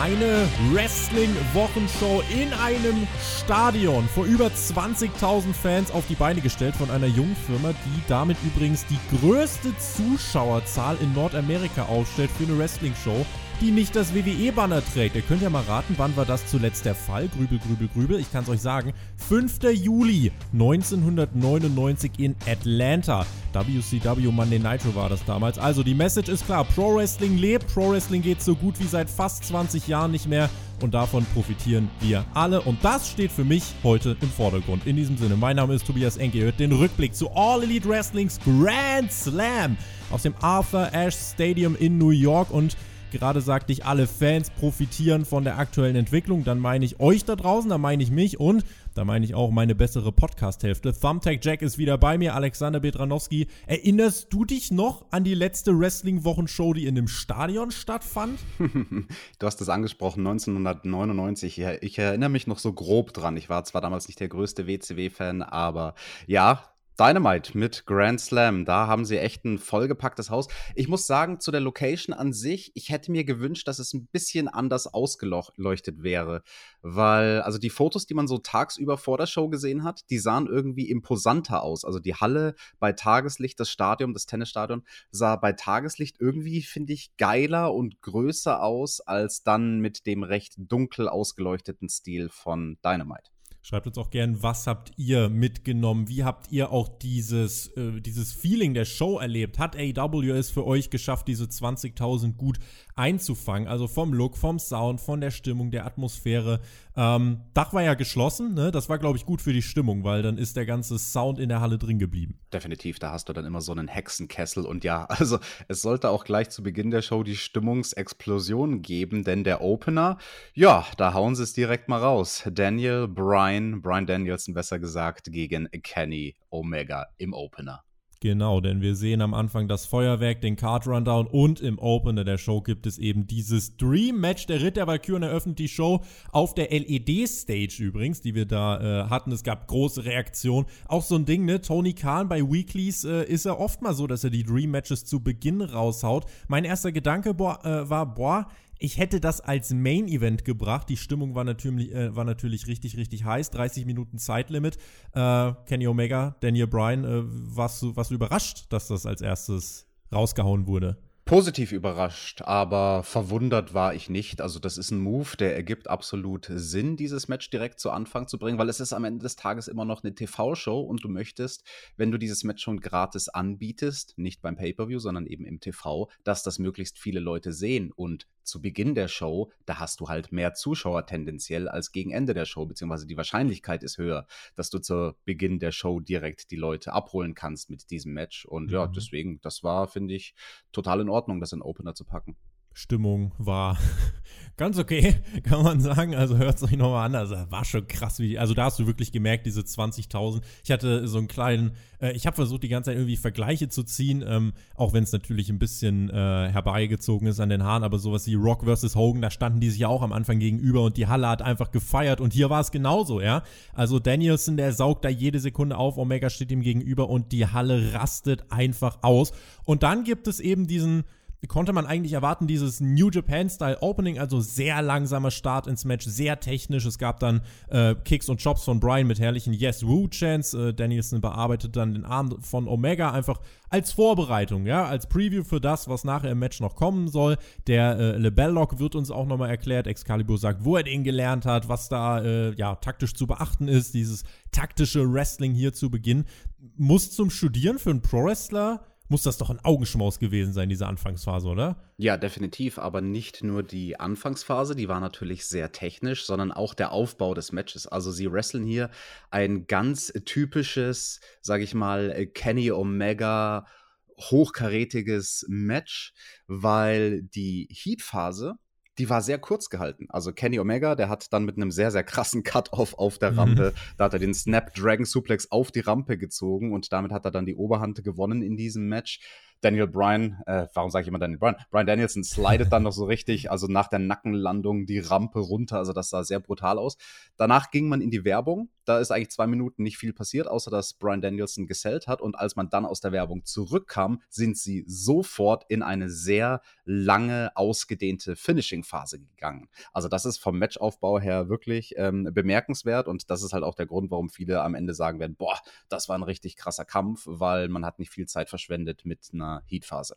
Eine Wrestling-Wochenshow in einem Stadion vor über 20.000 Fans auf die Beine gestellt von einer jungen Firma, die damit übrigens die größte Zuschauerzahl in Nordamerika aufstellt für eine Wrestling-Show die nicht das WWE-Banner trägt. Ihr könnt ja mal raten, wann war das zuletzt der Fall? Grübel, grübel, grübel. Ich kann es euch sagen. 5. Juli 1999 in Atlanta. WCW Monday Nitro war das damals. Also die Message ist klar. Pro Wrestling lebt. Pro Wrestling geht so gut wie seit fast 20 Jahren nicht mehr. Und davon profitieren wir alle. Und das steht für mich heute im Vordergrund. In diesem Sinne, mein Name ist Tobias Enke. Ihr hört den Rückblick zu All Elite Wrestlings Grand Slam aus dem Arthur Ashe Stadium in New York. Und Gerade sagte ich, alle Fans profitieren von der aktuellen Entwicklung. Dann meine ich euch da draußen, dann meine ich mich und da meine ich auch meine bessere Podcast-Hälfte. Thumbtack Jack ist wieder bei mir, Alexander Bedranowski. Erinnerst du dich noch an die letzte Wrestling-Wochenshow, die in dem Stadion stattfand? du hast es angesprochen, 1999. Ich erinnere mich noch so grob dran. Ich war zwar damals nicht der größte WCW-Fan, aber ja, Dynamite mit Grand Slam, da haben sie echt ein vollgepacktes Haus. Ich muss sagen, zu der Location an sich, ich hätte mir gewünscht, dass es ein bisschen anders ausgeleuchtet wäre, weil, also die Fotos, die man so tagsüber vor der Show gesehen hat, die sahen irgendwie imposanter aus. Also die Halle bei Tageslicht, das Stadion, das Tennisstadion, sah bei Tageslicht irgendwie, finde ich, geiler und größer aus als dann mit dem recht dunkel ausgeleuchteten Stil von Dynamite. Schreibt uns auch gern, was habt ihr mitgenommen? Wie habt ihr auch dieses, äh, dieses Feeling der Show erlebt? Hat AW es für euch geschafft, diese 20.000 gut einzufangen? Also vom Look, vom Sound, von der Stimmung, der Atmosphäre. Ähm, Dach war ja geschlossen, ne? Das war, glaube ich, gut für die Stimmung, weil dann ist der ganze Sound in der Halle drin geblieben. Definitiv, da hast du dann immer so einen Hexenkessel und ja, also es sollte auch gleich zu Beginn der Show die Stimmungsexplosion geben, denn der Opener, ja, da hauen sie es direkt mal raus. Daniel Bryan, Bryan Danielson besser gesagt, gegen Kenny Omega im Opener. Genau, denn wir sehen am Anfang das Feuerwerk, den Card Rundown und im Opener der Show gibt es eben dieses Dream Match. Der Ritt der Valkyren eröffnet die Show auf der LED-Stage übrigens, die wir da äh, hatten. Es gab große Reaktionen. Auch so ein Ding, ne? Tony Khan bei Weeklies äh, ist er oft mal so, dass er die Dream Matches zu Beginn raushaut. Mein erster Gedanke boah, äh, war, boah, ich hätte das als Main Event gebracht. Die Stimmung war natürlich, äh, war natürlich richtig, richtig heiß. 30 Minuten Zeitlimit. Äh, Kenny Omega, Daniel Bryan, äh, warst, du, warst du überrascht, dass das als erstes rausgehauen wurde? Positiv überrascht, aber verwundert war ich nicht. Also, das ist ein Move, der ergibt absolut Sinn, dieses Match direkt zu Anfang zu bringen, weil es ist am Ende des Tages immer noch eine TV-Show und du möchtest, wenn du dieses Match schon gratis anbietest, nicht beim Pay-Per-View, sondern eben im TV, dass das möglichst viele Leute sehen. Und zu Beginn der Show, da hast du halt mehr Zuschauer tendenziell als gegen Ende der Show, beziehungsweise die Wahrscheinlichkeit ist höher, dass du zu Beginn der Show direkt die Leute abholen kannst mit diesem Match. Und mhm. ja, deswegen, das war, finde ich, total in Ordnung, das in Opener zu packen. Stimmung war ganz okay, kann man sagen. Also hört es euch nochmal an. Also war schon krass, wie, also da hast du wirklich gemerkt, diese 20.000. Ich hatte so einen kleinen, äh, ich habe versucht, die ganze Zeit irgendwie Vergleiche zu ziehen, ähm, auch wenn es natürlich ein bisschen äh, herbeigezogen ist an den Haaren, aber sowas wie Rock vs. Hogan, da standen die sich ja auch am Anfang gegenüber und die Halle hat einfach gefeiert und hier war es genauso, ja. Also Danielson, der saugt da jede Sekunde auf, Omega steht ihm gegenüber und die Halle rastet einfach aus. Und dann gibt es eben diesen konnte man eigentlich erwarten, dieses New Japan-Style Opening, also sehr langsamer Start ins Match, sehr technisch. Es gab dann äh, Kicks und Chops von Brian mit herrlichen Yes Woo-Chants. Äh, Danielson bearbeitet dann den Arm von Omega einfach als Vorbereitung, ja, als Preview für das, was nachher im Match noch kommen soll. Der äh, Lebellock wird uns auch nochmal erklärt. Excalibur sagt, wo er den gelernt hat, was da äh, ja taktisch zu beachten ist. Dieses taktische Wrestling hier zu Beginn. Muss zum Studieren für einen Pro-Wrestler muss das doch ein Augenschmaus gewesen sein, diese Anfangsphase, oder? Ja, definitiv, aber nicht nur die Anfangsphase, die war natürlich sehr technisch, sondern auch der Aufbau des Matches. Also sie wresteln hier ein ganz typisches, sag ich mal, Kenny Omega hochkarätiges Match, weil die Heat-Phase die war sehr kurz gehalten. Also Kenny Omega, der hat dann mit einem sehr, sehr krassen Cut-Off auf der Rampe, mhm. da hat er den Snapdragon Suplex auf die Rampe gezogen und damit hat er dann die Oberhand gewonnen in diesem Match. Daniel Bryan, äh, warum sage ich immer Daniel Bryan? Bryan Danielson slidet dann noch so richtig, also nach der Nackenlandung die Rampe runter, also das sah sehr brutal aus. Danach ging man in die Werbung, da ist eigentlich zwei Minuten nicht viel passiert, außer dass Bryan Danielson gesellt hat und als man dann aus der Werbung zurückkam, sind sie sofort in eine sehr lange, ausgedehnte Finishing-Phase gegangen. Also das ist vom Matchaufbau her wirklich ähm, bemerkenswert und das ist halt auch der Grund, warum viele am Ende sagen werden, boah, das war ein richtig krasser Kampf, weil man hat nicht viel Zeit verschwendet mit einer Heat-Phase.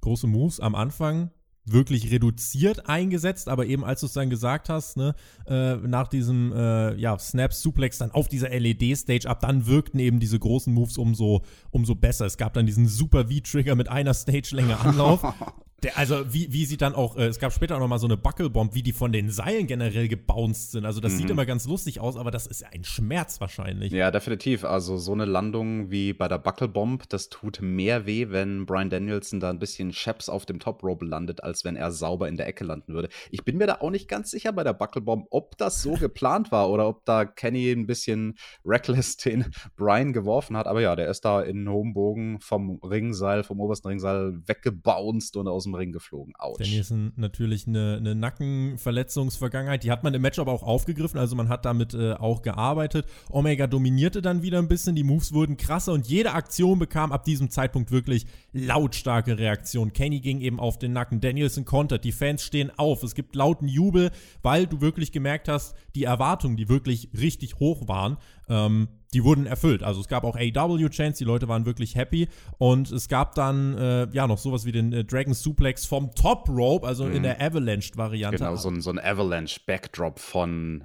Große Moves am Anfang, wirklich reduziert eingesetzt, aber eben als du es dann gesagt hast, ne, äh, nach diesem äh, ja, Snap Suplex dann auf dieser LED-Stage ab, dann wirkten eben diese großen Moves umso, umso besser. Es gab dann diesen Super V-Trigger mit einer Stage-Länge Anlauf Der, also wie, wie sie dann auch, äh, es gab später auch noch mal so eine Buckelbomb, wie die von den Seilen generell gebounced sind. Also das mhm. sieht immer ganz lustig aus, aber das ist ja ein Schmerz wahrscheinlich. Ja, definitiv. Also so eine Landung wie bei der Buckelbomb, das tut mehr weh, wenn Brian Danielson da ein bisschen Chaps auf dem Top Rope landet, als wenn er sauber in der Ecke landen würde. Ich bin mir da auch nicht ganz sicher bei der Buckelbomb, ob das so geplant war oder ob da Kenny ein bisschen reckless den Brian geworfen hat. Aber ja, der ist da in hohem Bogen vom Ringseil, vom obersten Ringseil weggebounced und aus dem Ring geflogen. Autsch. Danielson natürlich eine, eine Nackenverletzungsvergangenheit. Die hat man im Match aber auch aufgegriffen. Also man hat damit äh, auch gearbeitet. Omega dominierte dann wieder ein bisschen. Die Moves wurden krasser und jede Aktion bekam ab diesem Zeitpunkt wirklich lautstarke Reaktion. Kenny ging eben auf den Nacken. Danielson kontert. Die Fans stehen auf. Es gibt lauten Jubel, weil du wirklich gemerkt hast, die Erwartungen, die wirklich richtig hoch waren, ähm, die wurden erfüllt. Also es gab auch AW-Chants, die Leute waren wirklich happy. Und es gab dann äh, ja noch sowas wie den äh, Dragon Suplex vom Top Rope, also mhm. in der Avalanche-Variante. Genau, so ein, so ein Avalanche-Backdrop von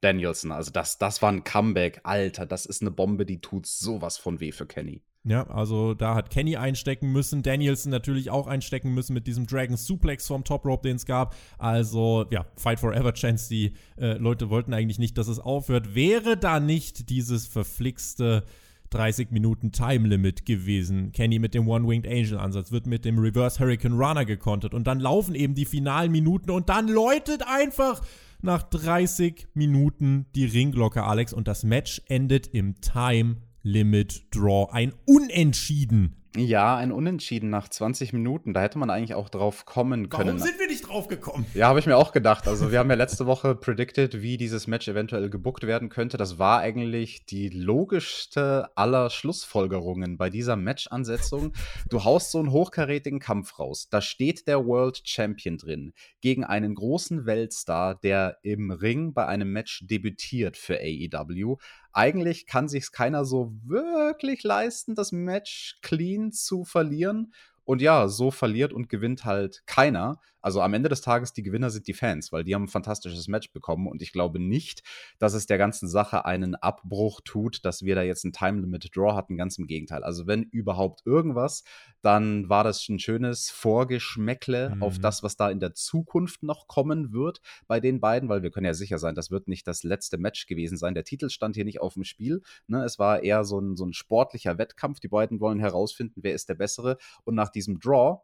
Danielson. Also das, das war ein Comeback. Alter, das ist eine Bombe, die tut sowas von weh für Kenny. Ja, also da hat Kenny einstecken müssen, Danielson natürlich auch einstecken müssen mit diesem Dragon Suplex vom Top Rope, den es gab. Also ja, Fight Forever Chance, die äh, Leute wollten eigentlich nicht, dass es aufhört. Wäre da nicht dieses verflixte 30 Minuten Time Limit gewesen. Kenny mit dem One-Winged Angel Ansatz wird mit dem Reverse Hurricane Runner gekontert und dann laufen eben die finalen Minuten und dann läutet einfach nach 30 Minuten die Ringglocke, Alex, und das Match endet im Time Limit Draw. Ein Unentschieden. Ja, ein Unentschieden nach 20 Minuten. Da hätte man eigentlich auch drauf kommen können. Warum sind wir nicht drauf gekommen? Ja, habe ich mir auch gedacht. Also, wir haben ja letzte Woche predicted, wie dieses Match eventuell gebuckt werden könnte. Das war eigentlich die logischste aller Schlussfolgerungen bei dieser Match-Ansetzung. Du haust so einen hochkarätigen Kampf raus. Da steht der World Champion drin gegen einen großen Weltstar, der im Ring bei einem Match debütiert für AEW eigentlich kann sich keiner so wirklich leisten, das Match clean zu verlieren. Und ja, so verliert und gewinnt halt keiner. Also am Ende des Tages, die Gewinner sind die Fans, weil die haben ein fantastisches Match bekommen und ich glaube nicht, dass es der ganzen Sache einen Abbruch tut, dass wir da jetzt ein Time Limit Draw hatten, ganz im Gegenteil. Also wenn überhaupt irgendwas, dann war das ein schönes Vorgeschmäckle mhm. auf das, was da in der Zukunft noch kommen wird bei den beiden, weil wir können ja sicher sein, das wird nicht das letzte Match gewesen sein. Der Titel stand hier nicht auf dem Spiel. Ne? Es war eher so ein, so ein sportlicher Wettkampf. Die beiden wollen herausfinden, wer ist der Bessere. Und nach diesem Draw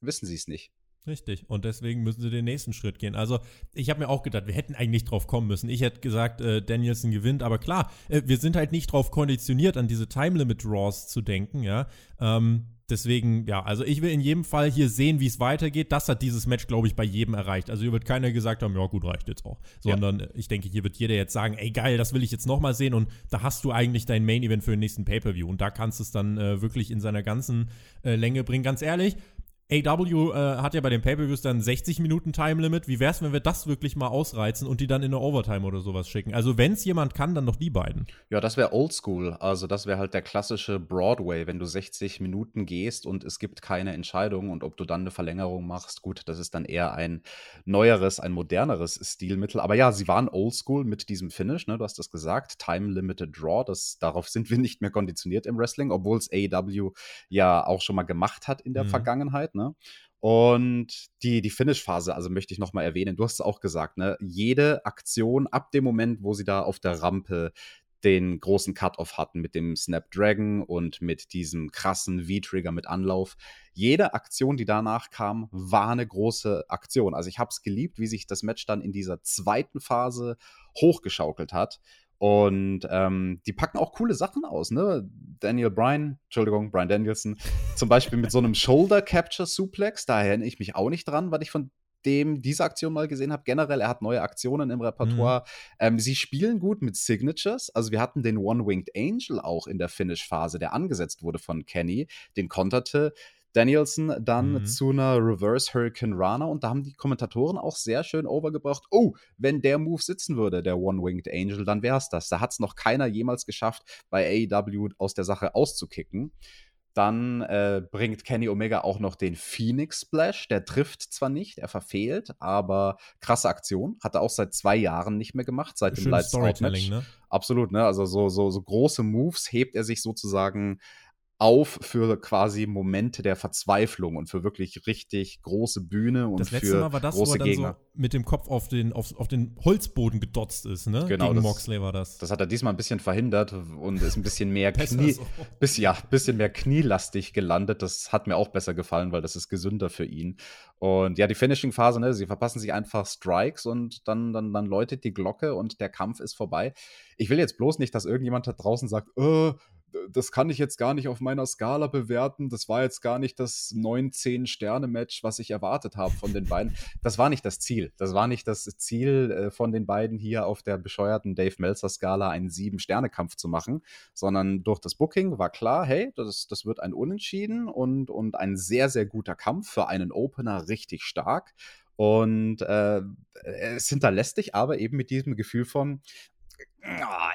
wissen sie es nicht. Richtig. Und deswegen müssen sie den nächsten Schritt gehen. Also, ich habe mir auch gedacht, wir hätten eigentlich drauf kommen müssen. Ich hätte gesagt, äh, Danielson gewinnt, aber klar, äh, wir sind halt nicht drauf konditioniert, an diese Time Limit Draws zu denken, ja. Ähm, deswegen, ja, also ich will in jedem Fall hier sehen, wie es weitergeht. Das hat dieses Match, glaube ich, bei jedem erreicht. Also hier wird keiner gesagt haben, ja gut, reicht jetzt auch. Sondern ja. ich denke, hier wird jeder jetzt sagen, ey geil, das will ich jetzt nochmal sehen. Und da hast du eigentlich dein Main Event für den nächsten Pay-Per-View. Und da kannst du es dann äh, wirklich in seiner ganzen äh, Länge bringen. Ganz ehrlich, AW äh, hat ja bei den Pay-Per-Views dann 60 Minuten Time Limit. Wie wär's, wenn wir das wirklich mal ausreizen und die dann in eine Overtime oder sowas schicken? Also, wenn's jemand kann, dann doch die beiden. Ja, das wäre oldschool. Also, das wäre halt der klassische Broadway, wenn du 60 Minuten gehst und es gibt keine Entscheidung und ob du dann eine Verlängerung machst. Gut, das ist dann eher ein neueres, ein moderneres Stilmittel. Aber ja, sie waren oldschool mit diesem Finish, ne? Du hast das gesagt. Time Limited Draw. Das, darauf sind wir nicht mehr konditioniert im Wrestling, obwohl es AEW ja auch schon mal gemacht hat in der mhm. Vergangenheit. Ne? Ne? Und die, die Finish-Phase, also möchte ich nochmal erwähnen, du hast es auch gesagt, ne? Jede Aktion ab dem Moment, wo sie da auf der Rampe den großen Cut-Off hatten mit dem Snapdragon und mit diesem krassen V-Trigger mit Anlauf. Jede Aktion, die danach kam, war eine große Aktion. Also ich habe es geliebt, wie sich das Match dann in dieser zweiten Phase hochgeschaukelt hat. Und ähm, die packen auch coole Sachen aus, ne? Daniel Bryan, Entschuldigung, Bryan Danielson, zum Beispiel mit so einem Shoulder Capture Suplex, da erinnere ich mich auch nicht dran, weil ich von dem diese Aktion mal gesehen habe. Generell, er hat neue Aktionen im Repertoire. Mhm. Ähm, sie spielen gut mit Signatures. Also wir hatten den One-Winged Angel auch in der Finish-Phase, der angesetzt wurde von Kenny. Den konterte Danielson dann mhm. zu einer Reverse Hurricane Rana und da haben die Kommentatoren auch sehr schön overgebracht. Oh, wenn der Move sitzen würde, der One-Winged Angel, dann wäre es das. Da hat es noch keiner jemals geschafft, bei AEW aus der Sache auszukicken. Dann äh, bringt Kenny Omega auch noch den Phoenix Splash. Der trifft zwar nicht, er verfehlt, aber krasse Aktion. Hat er auch seit zwei Jahren nicht mehr gemacht, seit dem Lights Out Match. Ne? Absolut, ne? Also so, so, so große Moves hebt er sich sozusagen auf für quasi Momente der Verzweiflung und für wirklich richtig große Bühne und das letzte für Mal war das, große wo er dann Gegner. So mit dem Kopf auf den, auf, auf den Holzboden gedotzt ist, ne? Genau, Gegen das, Moxley war das. Das hat er diesmal ein bisschen verhindert und ist ein bisschen mehr Knie, so. bis, ja, bisschen mehr knielastig gelandet. Das hat mir auch besser gefallen, weil das ist gesünder für ihn. Und ja, die Finishing-Phase, ne, sie verpassen sich einfach Strikes und dann, dann, dann läutet die Glocke und der Kampf ist vorbei. Ich will jetzt bloß nicht, dass irgendjemand da draußen sagt, äh, das kann ich jetzt gar nicht auf meiner Skala bewerten. Das war jetzt gar nicht das 9-10-Sterne-Match, was ich erwartet habe von den beiden. Das war nicht das Ziel. Das war nicht das Ziel äh, von den beiden hier auf der bescheuerten Dave Meltzer-Skala einen 7-Sterne-Kampf zu machen, sondern durch das Booking war klar, hey, das, das wird ein Unentschieden und, und ein sehr, sehr guter Kampf für einen Opener richtig stark. Und äh, es hinterlässt dich aber eben mit diesem Gefühl von,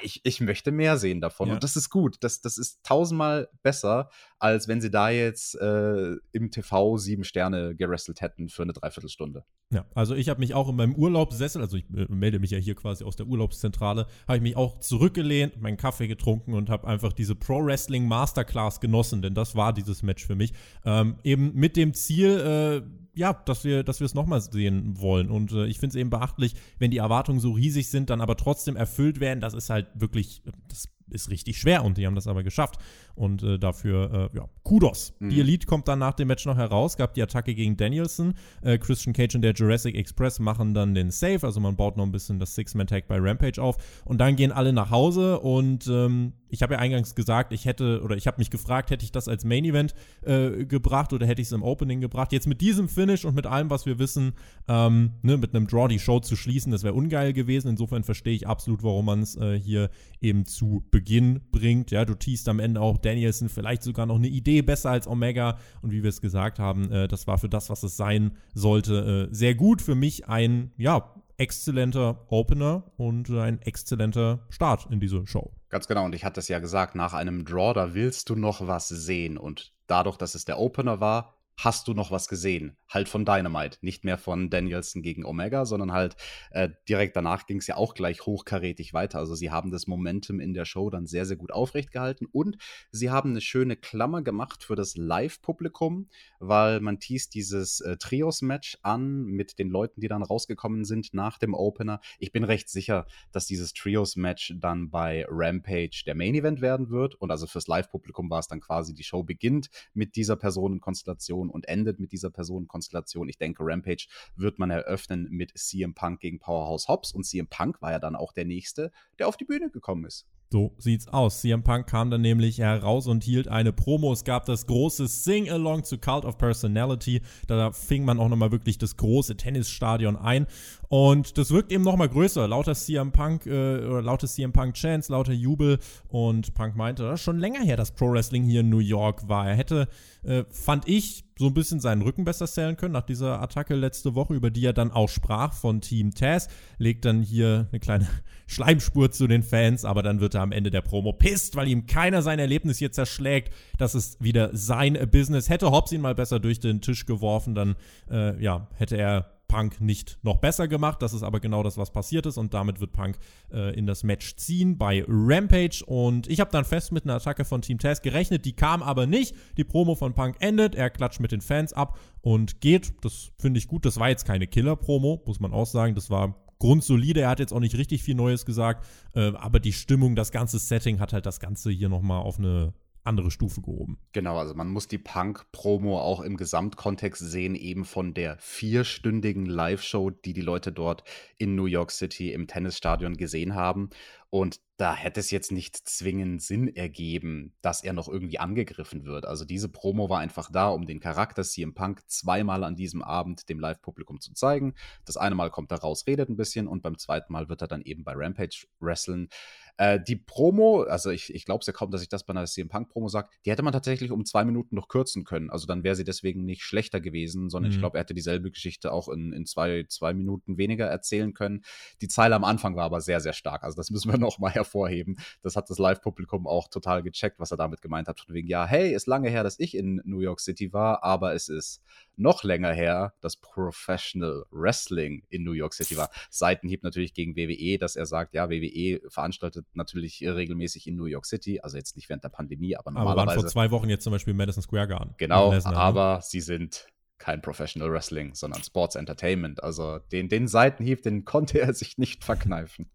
ich, ich möchte mehr sehen davon. Ja. Und das ist gut. Das, das ist tausendmal besser, als wenn sie da jetzt äh, im TV sieben Sterne gerestelt hätten für eine Dreiviertelstunde. Ja, also ich habe mich auch in meinem Urlaubssessel, also ich äh, melde mich ja hier quasi aus der Urlaubszentrale, habe ich mich auch zurückgelehnt, meinen Kaffee getrunken und habe einfach diese Pro Wrestling Masterclass genossen, denn das war dieses Match für mich. Ähm, eben mit dem Ziel, äh, ja, dass wir, dass wir es nochmal sehen wollen. Und äh, ich finde es eben beachtlich, wenn die Erwartungen so riesig sind, dann aber trotzdem erfüllt werden. Das ist halt wirklich, das ist richtig schwer und die haben das aber geschafft. Und äh, dafür, äh, ja, Kudos. Mhm. Die Elite kommt dann nach dem Match noch heraus, gab die Attacke gegen Danielson. Äh, Christian Cage und der Jurassic Express machen dann den Save, also man baut noch ein bisschen das Six-Man-Tag bei Rampage auf. Und dann gehen alle nach Hause und ähm, ich habe ja eingangs gesagt, ich hätte, oder ich habe mich gefragt, hätte ich das als Main-Event äh, gebracht oder hätte ich es im Opening gebracht. Jetzt mit diesem Finish und mit allem, was wir wissen, ähm, ne, mit einem Draw die Show zu schließen, das wäre ungeil gewesen. Insofern verstehe ich absolut, warum man es äh, hier eben zu Beginn bringt. Ja, du teast am Ende auch Danielson vielleicht sogar noch eine Idee besser als Omega. Und wie wir es gesagt haben, äh, das war für das, was es sein sollte, äh, sehr gut. Für mich ein, ja, exzellenter Opener und ein exzellenter Start in diese Show. Ganz genau, und ich hatte es ja gesagt, nach einem Draw, da willst du noch was sehen. Und dadurch, dass es der Opener war, hast du noch was gesehen? Halt von Dynamite, nicht mehr von Danielson gegen Omega, sondern halt äh, direkt danach ging es ja auch gleich hochkarätig weiter. Also sie haben das Momentum in der Show dann sehr, sehr gut aufrecht gehalten und sie haben eine schöne Klammer gemacht für das Live-Publikum, weil man teast dieses äh, Trios-Match an mit den Leuten, die dann rausgekommen sind nach dem Opener. Ich bin recht sicher, dass dieses Trios-Match dann bei Rampage der Main-Event werden wird und also fürs Live-Publikum war es dann quasi, die Show beginnt mit dieser Personenkonstellation Personenkonstellation und endet mit dieser Personenkonstellation. Ich denke, Rampage wird man eröffnen mit CM Punk gegen Powerhouse Hobbs und CM Punk war ja dann auch der Nächste, der auf die Bühne gekommen ist. So sieht's aus. CM Punk kam dann nämlich heraus und hielt eine Promo. Es gab das große Sing-Along zu Cult of Personality. Da fing man auch nochmal wirklich das große Tennisstadion ein. Und das wirkt eben nochmal größer. Lauter CM Punk, äh, oder lauter CM Punk Chance, lauter Jubel. Und Punk meinte, das ist schon länger her, dass Pro Wrestling hier in New York war. Er hätte, äh, fand ich, so ein bisschen seinen Rücken besser zählen können nach dieser Attacke letzte Woche, über die er dann auch sprach von Team Taz. Legt dann hier eine kleine Schleimspur zu den Fans, aber dann wird er am Ende der Promo pisst, weil ihm keiner sein Erlebnis hier zerschlägt. Das ist wieder sein Business. Hätte Hobbs ihn mal besser durch den Tisch geworfen, dann äh, ja, hätte er Punk nicht noch besser gemacht. Das ist aber genau das, was passiert ist. Und damit wird Punk äh, in das Match ziehen bei Rampage. Und ich habe dann fest mit einer Attacke von Team Taz gerechnet. Die kam aber nicht. Die Promo von Punk endet. Er klatscht mit den Fans ab und geht. Das finde ich gut. Das war jetzt keine Killer-Promo, muss man auch sagen. Das war grundsolide. Er hat jetzt auch nicht richtig viel Neues gesagt, äh, aber die Stimmung, das ganze Setting hat halt das Ganze hier nochmal auf eine andere Stufe gehoben. Genau, also man muss die Punk-Promo auch im Gesamtkontext sehen, eben von der vierstündigen Live-Show, die die Leute dort in New York City im Tennisstadion gesehen haben. Und da hätte es jetzt nicht zwingend Sinn ergeben, dass er noch irgendwie angegriffen wird. Also diese Promo war einfach da, um den Charakter CM Punk zweimal an diesem Abend dem Live-Publikum zu zeigen. Das eine Mal kommt er raus, redet ein bisschen und beim zweiten Mal wird er dann eben bei Rampage wrestlen. Äh, die Promo, also ich, ich glaube es ja kaum, dass ich das bei einer CM Punk-Promo sage, die hätte man tatsächlich um zwei Minuten noch kürzen können. Also dann wäre sie deswegen nicht schlechter gewesen, sondern mhm. ich glaube, er hätte dieselbe Geschichte auch in, in zwei, zwei Minuten weniger erzählen können. Die Zeile am Anfang war aber sehr, sehr stark. Also das müssen wir noch mal hervorheben. Das hat das Live-Publikum auch total gecheckt, was er damit gemeint hat. Von wegen, ja, hey, ist lange her, dass ich in New York City war, aber es ist noch länger her, dass Professional Wrestling in New York City war. Seitenhieb natürlich gegen WWE, dass er sagt, ja, WWE veranstaltet natürlich regelmäßig in New York City, also jetzt nicht während der Pandemie, aber normalerweise. Aber waren vor zwei Wochen jetzt zum Beispiel Madison Square Garden. Genau, Lesnar, aber ne? sie sind kein Professional Wrestling, sondern Sports Entertainment. Also den, den Seitenhieb, den konnte er sich nicht verkneifen.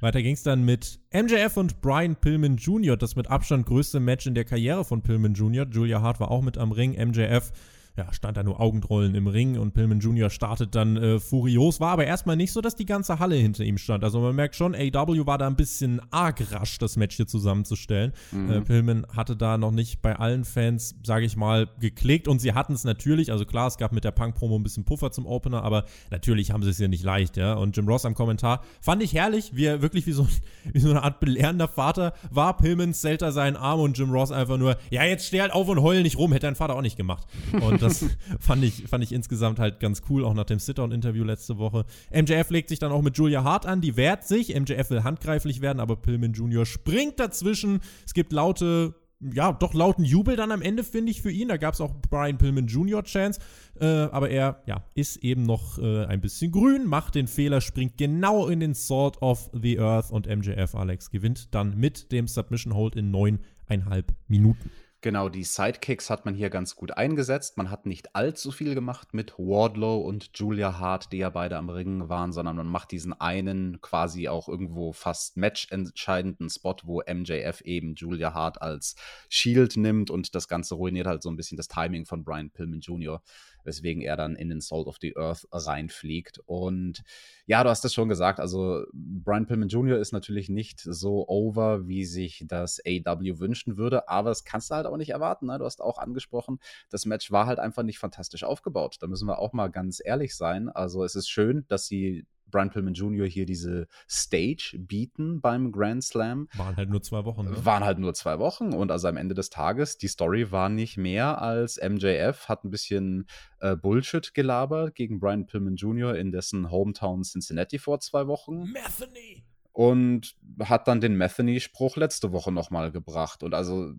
Weiter ging es dann mit MJF und Brian Pillman Jr., das mit Abstand größte Match in der Karriere von Pillman Jr. Julia Hart war auch mit am Ring. MJF ja, stand da nur Augenrollen im Ring und Pillman Jr. startet dann äh, furios. War aber erstmal nicht so, dass die ganze Halle hinter ihm stand. Also man merkt schon, AW war da ein bisschen arg rasch, das Match hier zusammenzustellen. Mhm. Äh, Pillman hatte da noch nicht bei allen Fans, sage ich mal, geklickt und sie hatten es natürlich. Also klar, es gab mit der Punk-Promo ein bisschen Puffer zum Opener, aber natürlich haben sie es ja nicht leicht, ja. Und Jim Ross am Kommentar fand ich herrlich, wie er wirklich wie so, wie so eine Art belehrender Vater war. Pillman zählt da seinen Arm und Jim Ross einfach nur, ja, jetzt steh halt auf und heul nicht rum. Hätte dein Vater auch nicht gemacht. Und das fand, ich, fand ich insgesamt halt ganz cool, auch nach dem Sit-Down-Interview letzte Woche. MJF legt sich dann auch mit Julia Hart an, die wehrt sich. MJF will handgreiflich werden, aber Pillman Jr. springt dazwischen. Es gibt laute ja, doch lauten Jubel dann am Ende, finde ich, für ihn. Da gab es auch Brian Pillman Jr. Chance. Äh, aber er, ja, ist eben noch äh, ein bisschen grün, macht den Fehler, springt genau in den Sword of the Earth und MJF Alex gewinnt dann mit dem Submission Hold in neuneinhalb Minuten. Genau, die Sidekicks hat man hier ganz gut eingesetzt. Man hat nicht allzu viel gemacht mit Wardlow und Julia Hart, die ja beide am Ring waren, sondern man macht diesen einen quasi auch irgendwo fast matchentscheidenden Spot, wo MJF eben Julia Hart als Shield nimmt und das Ganze ruiniert halt so ein bisschen das Timing von Brian Pillman Jr weswegen er dann in den Salt of the Earth reinfliegt. Und ja, du hast es schon gesagt, also Brian Pillman Jr. ist natürlich nicht so over, wie sich das AW wünschen würde, aber das kannst du halt auch nicht erwarten. Ne? Du hast auch angesprochen, das Match war halt einfach nicht fantastisch aufgebaut. Da müssen wir auch mal ganz ehrlich sein. Also es ist schön, dass sie Brian Pillman Jr. hier diese Stage bieten beim Grand Slam. Waren halt nur zwei Wochen. Ne? Waren halt nur zwei Wochen und also am Ende des Tages, die Story war nicht mehr als MJF hat ein bisschen äh, Bullshit gelabert gegen Brian Pillman Jr. in dessen Hometown Cincinnati vor zwei Wochen. Metheny! Und hat dann den Metheny-Spruch letzte Woche nochmal gebracht. Und also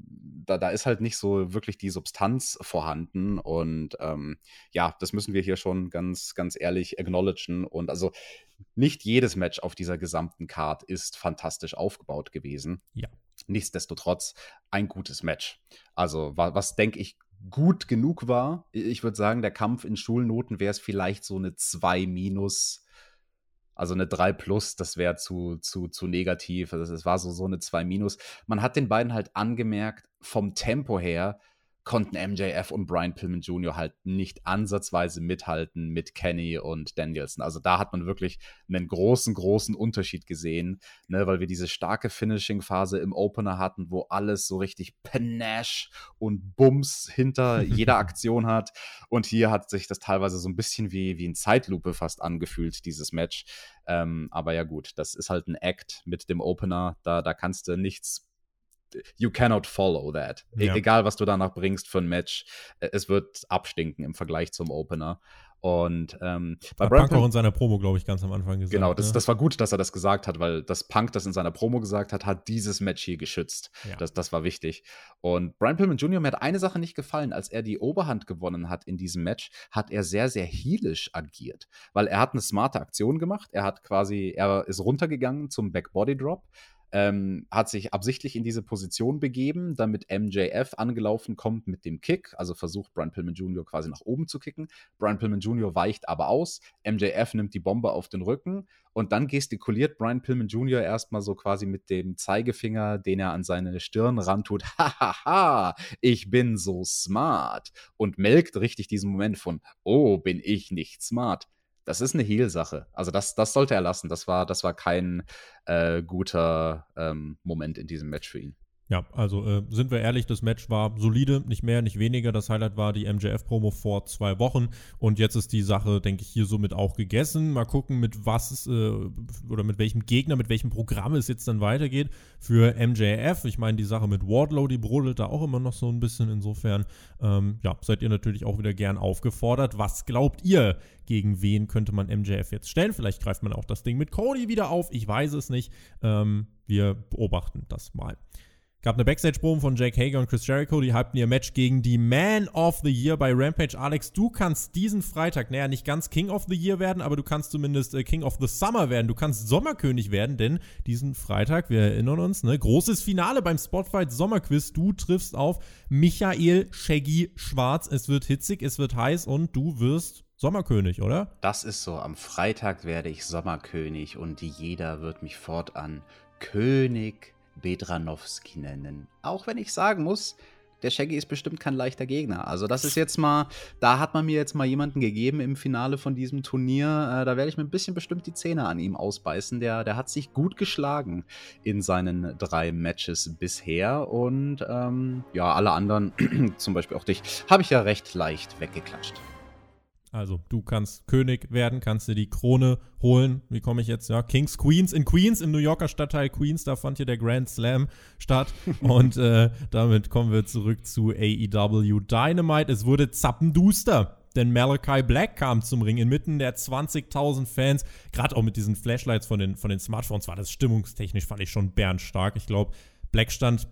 da, da ist halt nicht so wirklich die Substanz vorhanden. Und ähm, ja, das müssen wir hier schon ganz, ganz ehrlich acknowledgen. Und also nicht jedes Match auf dieser gesamten Card ist fantastisch aufgebaut gewesen. Ja. Nichtsdestotrotz ein gutes Match. Also, was, was denke ich, gut genug war. Ich würde sagen, der Kampf in Schulnoten wäre es vielleicht so eine 2 minus also eine 3 plus, das wäre zu, zu, zu negativ. Also es war so, so eine 2 minus. Man hat den beiden halt angemerkt, vom Tempo her, konnten MJF und Brian Pillman Jr. halt nicht ansatzweise mithalten mit Kenny und Danielson. Also da hat man wirklich einen großen, großen Unterschied gesehen, ne, weil wir diese starke Finishing-Phase im Opener hatten, wo alles so richtig Panache und Bums hinter jeder Aktion hat. Und hier hat sich das teilweise so ein bisschen wie, wie ein Zeitlupe fast angefühlt, dieses Match. Ähm, aber ja gut, das ist halt ein Act mit dem Opener. Da, da kannst du nichts you cannot follow that. E ja. egal, was du danach bringst für ein Match, äh, es wird abstinken im Vergleich zum Opener. Und ähm, bei hat Punk auch in seiner Promo, glaube ich, ganz am Anfang gesagt. Genau, das, ne? das war gut, dass er das gesagt hat, weil das Punk das in seiner Promo gesagt hat, hat dieses Match hier geschützt. Ja. Das, das war wichtig. Und Brian Pillman Jr. mir hat eine Sache nicht gefallen. Als er die Oberhand gewonnen hat in diesem Match, hat er sehr, sehr heelisch agiert. Weil er hat eine smarte Aktion gemacht. Er hat quasi, er ist runtergegangen zum Backbody Drop ähm, hat sich absichtlich in diese Position begeben, damit MJF angelaufen kommt mit dem Kick, also versucht Brian Pillman Jr. quasi nach oben zu kicken. Brian Pillman Jr. weicht aber aus, MJF nimmt die Bombe auf den Rücken und dann gestikuliert Brian Pillman Jr. erstmal so quasi mit dem Zeigefinger, den er an seine Stirn rantut. Hahaha, ich bin so smart. Und melkt richtig diesen Moment von, oh, bin ich nicht smart. Das ist eine Heal-Sache. Also das, das sollte er lassen. Das war, das war kein äh, guter ähm, Moment in diesem Match für ihn. Ja, also äh, sind wir ehrlich, das Match war solide, nicht mehr, nicht weniger. Das Highlight war die MJF-Promo vor zwei Wochen und jetzt ist die Sache, denke ich, hier somit auch gegessen. Mal gucken, mit was äh, oder mit welchem Gegner, mit welchem Programm es jetzt dann weitergeht für MJF. Ich meine, die Sache mit Wardlow, die brodelt da auch immer noch so ein bisschen. Insofern, ähm, ja, seid ihr natürlich auch wieder gern aufgefordert. Was glaubt ihr, gegen wen könnte man MJF jetzt stellen? Vielleicht greift man auch das Ding mit Cody wieder auf. Ich weiß es nicht. Ähm, wir beobachten das mal. Gab eine Backstage-Promo von Jake Hager und Chris Jericho, die hypten ihr Match gegen die Man of the Year bei Rampage. Alex, du kannst diesen Freitag, naja, nicht ganz King of the Year werden, aber du kannst zumindest äh, King of the Summer werden. Du kannst Sommerkönig werden, denn diesen Freitag, wir erinnern uns, ne, großes Finale beim Spotfight Sommerquiz. Du triffst auf Michael Shaggy Schwarz. Es wird hitzig, es wird heiß und du wirst Sommerkönig, oder? Das ist so. Am Freitag werde ich Sommerkönig und jeder wird mich fortan König Bedranowski nennen. Auch wenn ich sagen muss, der Shaggy ist bestimmt kein leichter Gegner. Also das ist jetzt mal, da hat man mir jetzt mal jemanden gegeben im Finale von diesem Turnier. Äh, da werde ich mir ein bisschen bestimmt die Zähne an ihm ausbeißen. Der, der hat sich gut geschlagen in seinen drei Matches bisher. Und ähm, ja, alle anderen, zum Beispiel auch dich, habe ich ja recht leicht weggeklatscht. Also, du kannst König werden, kannst dir die Krone holen. Wie komme ich jetzt? Ja, Kings, Queens. In Queens, im New Yorker Stadtteil Queens, da fand hier der Grand Slam statt. Und äh, damit kommen wir zurück zu AEW Dynamite. Es wurde zappenduster. Denn Malachi Black kam zum Ring inmitten der 20.000 Fans. Gerade auch mit diesen Flashlights von den, von den Smartphones war das stimmungstechnisch, fand ich schon bärenstark. Ich glaube, Black stand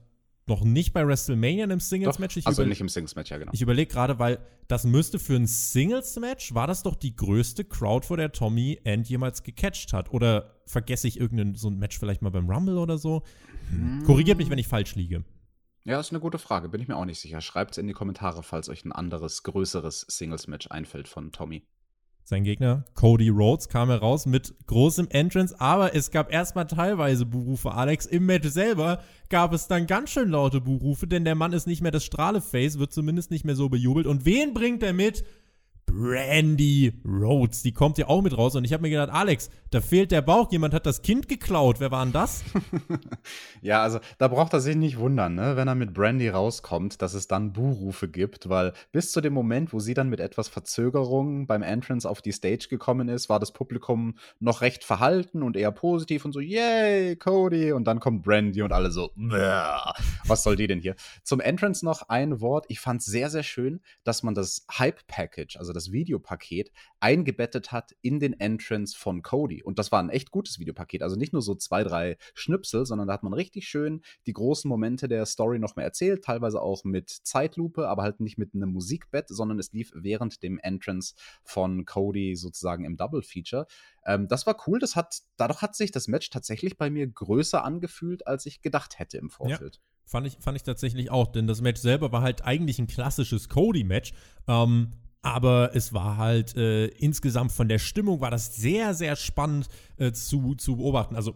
noch nicht bei WrestleMania im Singles-Match. Also nicht im Singles-Match, ja, genau. Ich überlege gerade, weil das müsste für ein Singles-Match, war das doch die größte Crowd, vor der Tommy End jemals gecatcht hat. Oder vergesse ich irgendein so ein Match vielleicht mal beim Rumble oder so? Hm. Korrigiert mich, wenn ich falsch liege. Ja, ist eine gute Frage. Bin ich mir auch nicht sicher. Schreibt es in die Kommentare, falls euch ein anderes, größeres Singles-Match einfällt von Tommy. Sein Gegner, Cody Rhodes, kam heraus mit großem Entrance, aber es gab erstmal teilweise Buhrufe. Alex, im Match selber gab es dann ganz schön laute Buhrufe, denn der Mann ist nicht mehr das Strahleface, wird zumindest nicht mehr so bejubelt. Und wen bringt er mit? Brandy Rhodes, die kommt ja auch mit raus. Und ich habe mir gedacht, Alex, da fehlt der Bauch. Jemand hat das Kind geklaut. Wer war denn das? ja, also da braucht er sich nicht wundern, ne? wenn er mit Brandy rauskommt, dass es dann Buhrufe gibt, weil bis zu dem Moment, wo sie dann mit etwas Verzögerung beim Entrance auf die Stage gekommen ist, war das Publikum noch recht verhalten und eher positiv und so, yay, Cody. Und dann kommt Brandy und alle so, was soll die denn hier? Zum Entrance noch ein Wort. Ich fand es sehr, sehr schön, dass man das Hype-Package, also das das Videopaket, eingebettet hat in den Entrance von Cody. Und das war ein echt gutes Videopaket. Also nicht nur so zwei, drei Schnipsel, sondern da hat man richtig schön die großen Momente der Story noch mehr erzählt, teilweise auch mit Zeitlupe, aber halt nicht mit einem Musikbett, sondern es lief während dem Entrance von Cody sozusagen im Double Feature. Ähm, das war cool. Das hat, dadurch hat sich das Match tatsächlich bei mir größer angefühlt, als ich gedacht hätte im Vorfeld. Ja. Fand ich, fand ich tatsächlich auch, denn das Match selber war halt eigentlich ein klassisches Cody-Match. Ähm, aber es war halt äh, insgesamt von der Stimmung war das sehr, sehr spannend äh, zu, zu beobachten. Also,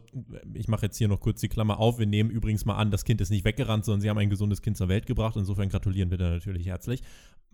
ich mache jetzt hier noch kurz die Klammer auf. Wir nehmen übrigens mal an, das Kind ist nicht weggerannt, sondern sie haben ein gesundes Kind zur Welt gebracht. Insofern gratulieren wir da natürlich herzlich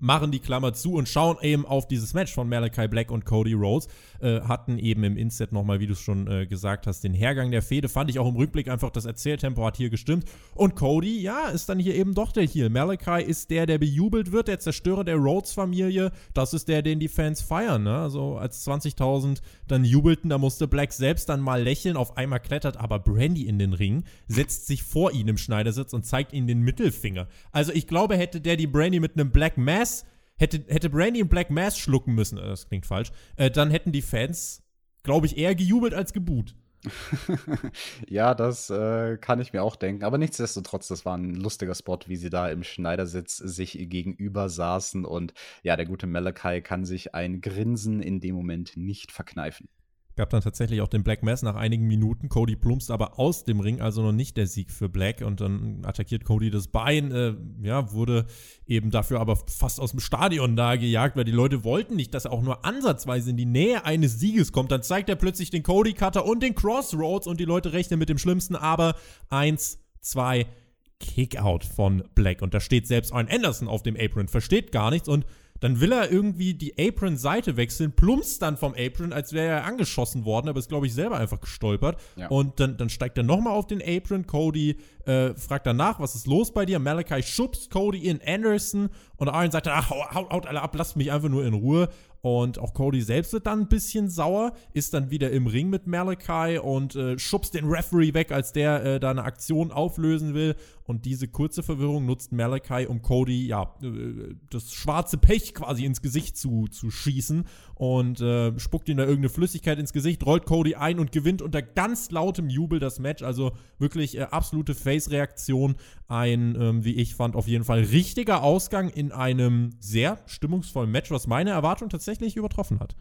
machen die Klammer zu und schauen eben auf dieses Match von Malachi Black und Cody Rhodes. Äh, hatten eben im Inset nochmal, wie du es schon äh, gesagt hast, den Hergang der Fehde. Fand ich auch im Rückblick einfach, das Erzähltempo hat hier gestimmt. Und Cody, ja, ist dann hier eben doch der hier. Malachi ist der, der bejubelt wird, der Zerstörer der Rhodes-Familie. Das ist der, den die Fans feiern. Ne? Also als 20.000 dann jubelten, da musste Black selbst dann mal lächeln. Auf einmal klettert aber Brandy in den Ring, setzt sich vor ihn im Schneidersitz und zeigt ihm den Mittelfinger. Also ich glaube, hätte der die Brandy mit einem Black Mass hätte, hätte Brandy und Black Mass schlucken müssen, äh, das klingt falsch, äh, dann hätten die Fans, glaube ich, eher gejubelt als gebuht. ja, das äh, kann ich mir auch denken. Aber nichtsdestotrotz, das war ein lustiger Spot, wie sie da im Schneidersitz sich gegenüber saßen. Und ja, der gute Malachi kann sich ein Grinsen in dem Moment nicht verkneifen. Gab dann tatsächlich auch den Black Mass nach einigen Minuten. Cody plumpst aber aus dem Ring, also noch nicht der Sieg für Black. Und dann attackiert Cody das Bein. Äh, ja, wurde eben dafür aber fast aus dem Stadion da gejagt, weil die Leute wollten nicht, dass er auch nur ansatzweise in die Nähe eines Sieges kommt. Dann zeigt er plötzlich den Cody Cutter und den Crossroads und die Leute rechnen mit dem Schlimmsten. Aber eins, zwei, Kickout von Black. Und da steht selbst ein Anderson auf dem Apron, versteht gar nichts und dann will er irgendwie die Apron-Seite wechseln, plumpst dann vom Apron, als wäre er angeschossen worden, aber ist, glaube ich, selber einfach gestolpert. Ja. Und dann, dann steigt er nochmal auf den Apron. Cody äh, fragt danach, was ist los bei dir? Malachi schubst Cody in Anderson und Arn sagt, ach, haut, haut alle ab, lasst mich einfach nur in Ruhe. Und auch Cody selbst wird dann ein bisschen sauer, ist dann wieder im Ring mit Malachi und äh, schubst den Referee weg, als der äh, da eine Aktion auflösen will. Und diese kurze Verwirrung nutzt Malachi, um Cody, ja, äh, das schwarze Pech quasi ins Gesicht zu, zu schießen und äh, spuckt ihm da irgendeine Flüssigkeit ins Gesicht, rollt Cody ein und gewinnt unter ganz lautem Jubel das Match. Also wirklich äh, absolute Face-Reaktion. Ein, ähm, wie ich fand, auf jeden Fall richtiger Ausgang in einem sehr stimmungsvollen Match, was meine Erwartung tatsächlich übertroffen hat.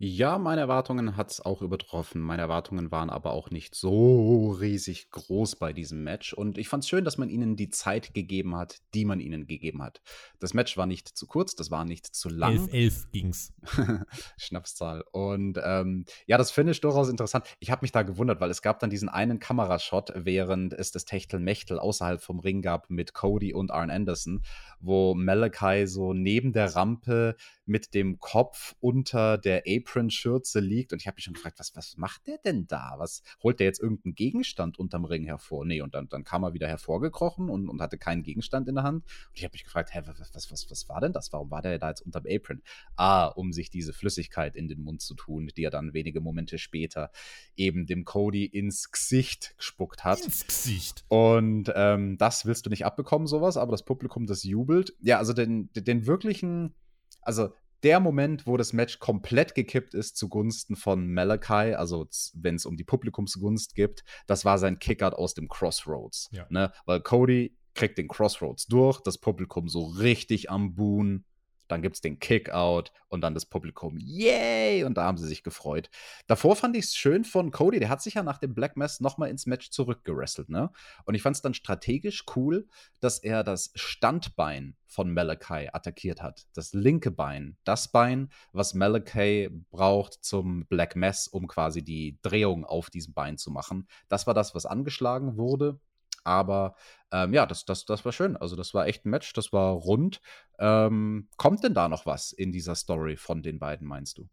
Ja, meine Erwartungen hat es auch übertroffen. Meine Erwartungen waren aber auch nicht so riesig groß bei diesem Match. Und ich fand es schön, dass man ihnen die Zeit gegeben hat, die man ihnen gegeben hat. Das Match war nicht zu kurz, das war nicht zu lang. 11-11 ging's. Schnapszahl. Und ähm, ja, das Finish durchaus interessant. Ich habe mich da gewundert, weil es gab dann diesen einen Kamerashot, während es das Techtelmechtel außerhalb vom Ring gab mit Cody und Arn Anderson, wo Malachi so neben der Rampe mit dem Kopf unter der Apron-Schürze liegt. Und ich habe mich schon gefragt, was, was macht der denn da? Was holt der jetzt irgendeinen Gegenstand unterm Ring hervor? Nee, und dann, dann kam er wieder hervorgekrochen und, und hatte keinen Gegenstand in der Hand. Und ich habe mich gefragt, hä, was, was, was, was war denn das? Warum war der da jetzt unterm Apron? Ah, um sich diese Flüssigkeit in den Mund zu tun, die er dann wenige Momente später eben dem Cody ins Gesicht gespuckt hat. Ins Gesicht. Und ähm, das willst du nicht abbekommen, sowas, aber das Publikum, das jubelt. Ja, also den, den wirklichen also der Moment, wo das Match komplett gekippt ist zugunsten von Malachi, also wenn es um die Publikumsgunst gibt, das war sein Kickout aus dem Crossroads. Ja. Ne? Weil Cody kriegt den Crossroads durch, das Publikum so richtig am Boon dann gibt es den Kickout und dann das Publikum, yay! Und da haben sie sich gefreut. Davor fand ich es schön von Cody, der hat sich ja nach dem Black Mass nochmal ins Match zurückgerasselt, ne? Und ich fand es dann strategisch cool, dass er das Standbein von Malachi attackiert hat. Das linke Bein, das Bein, was Malachi braucht zum Black Mass, um quasi die Drehung auf diesem Bein zu machen. Das war das, was angeschlagen wurde. Aber ähm, ja, das, das, das war schön. Also, das war echt ein Match, das war rund. Ähm, kommt denn da noch was in dieser Story von den beiden, meinst du?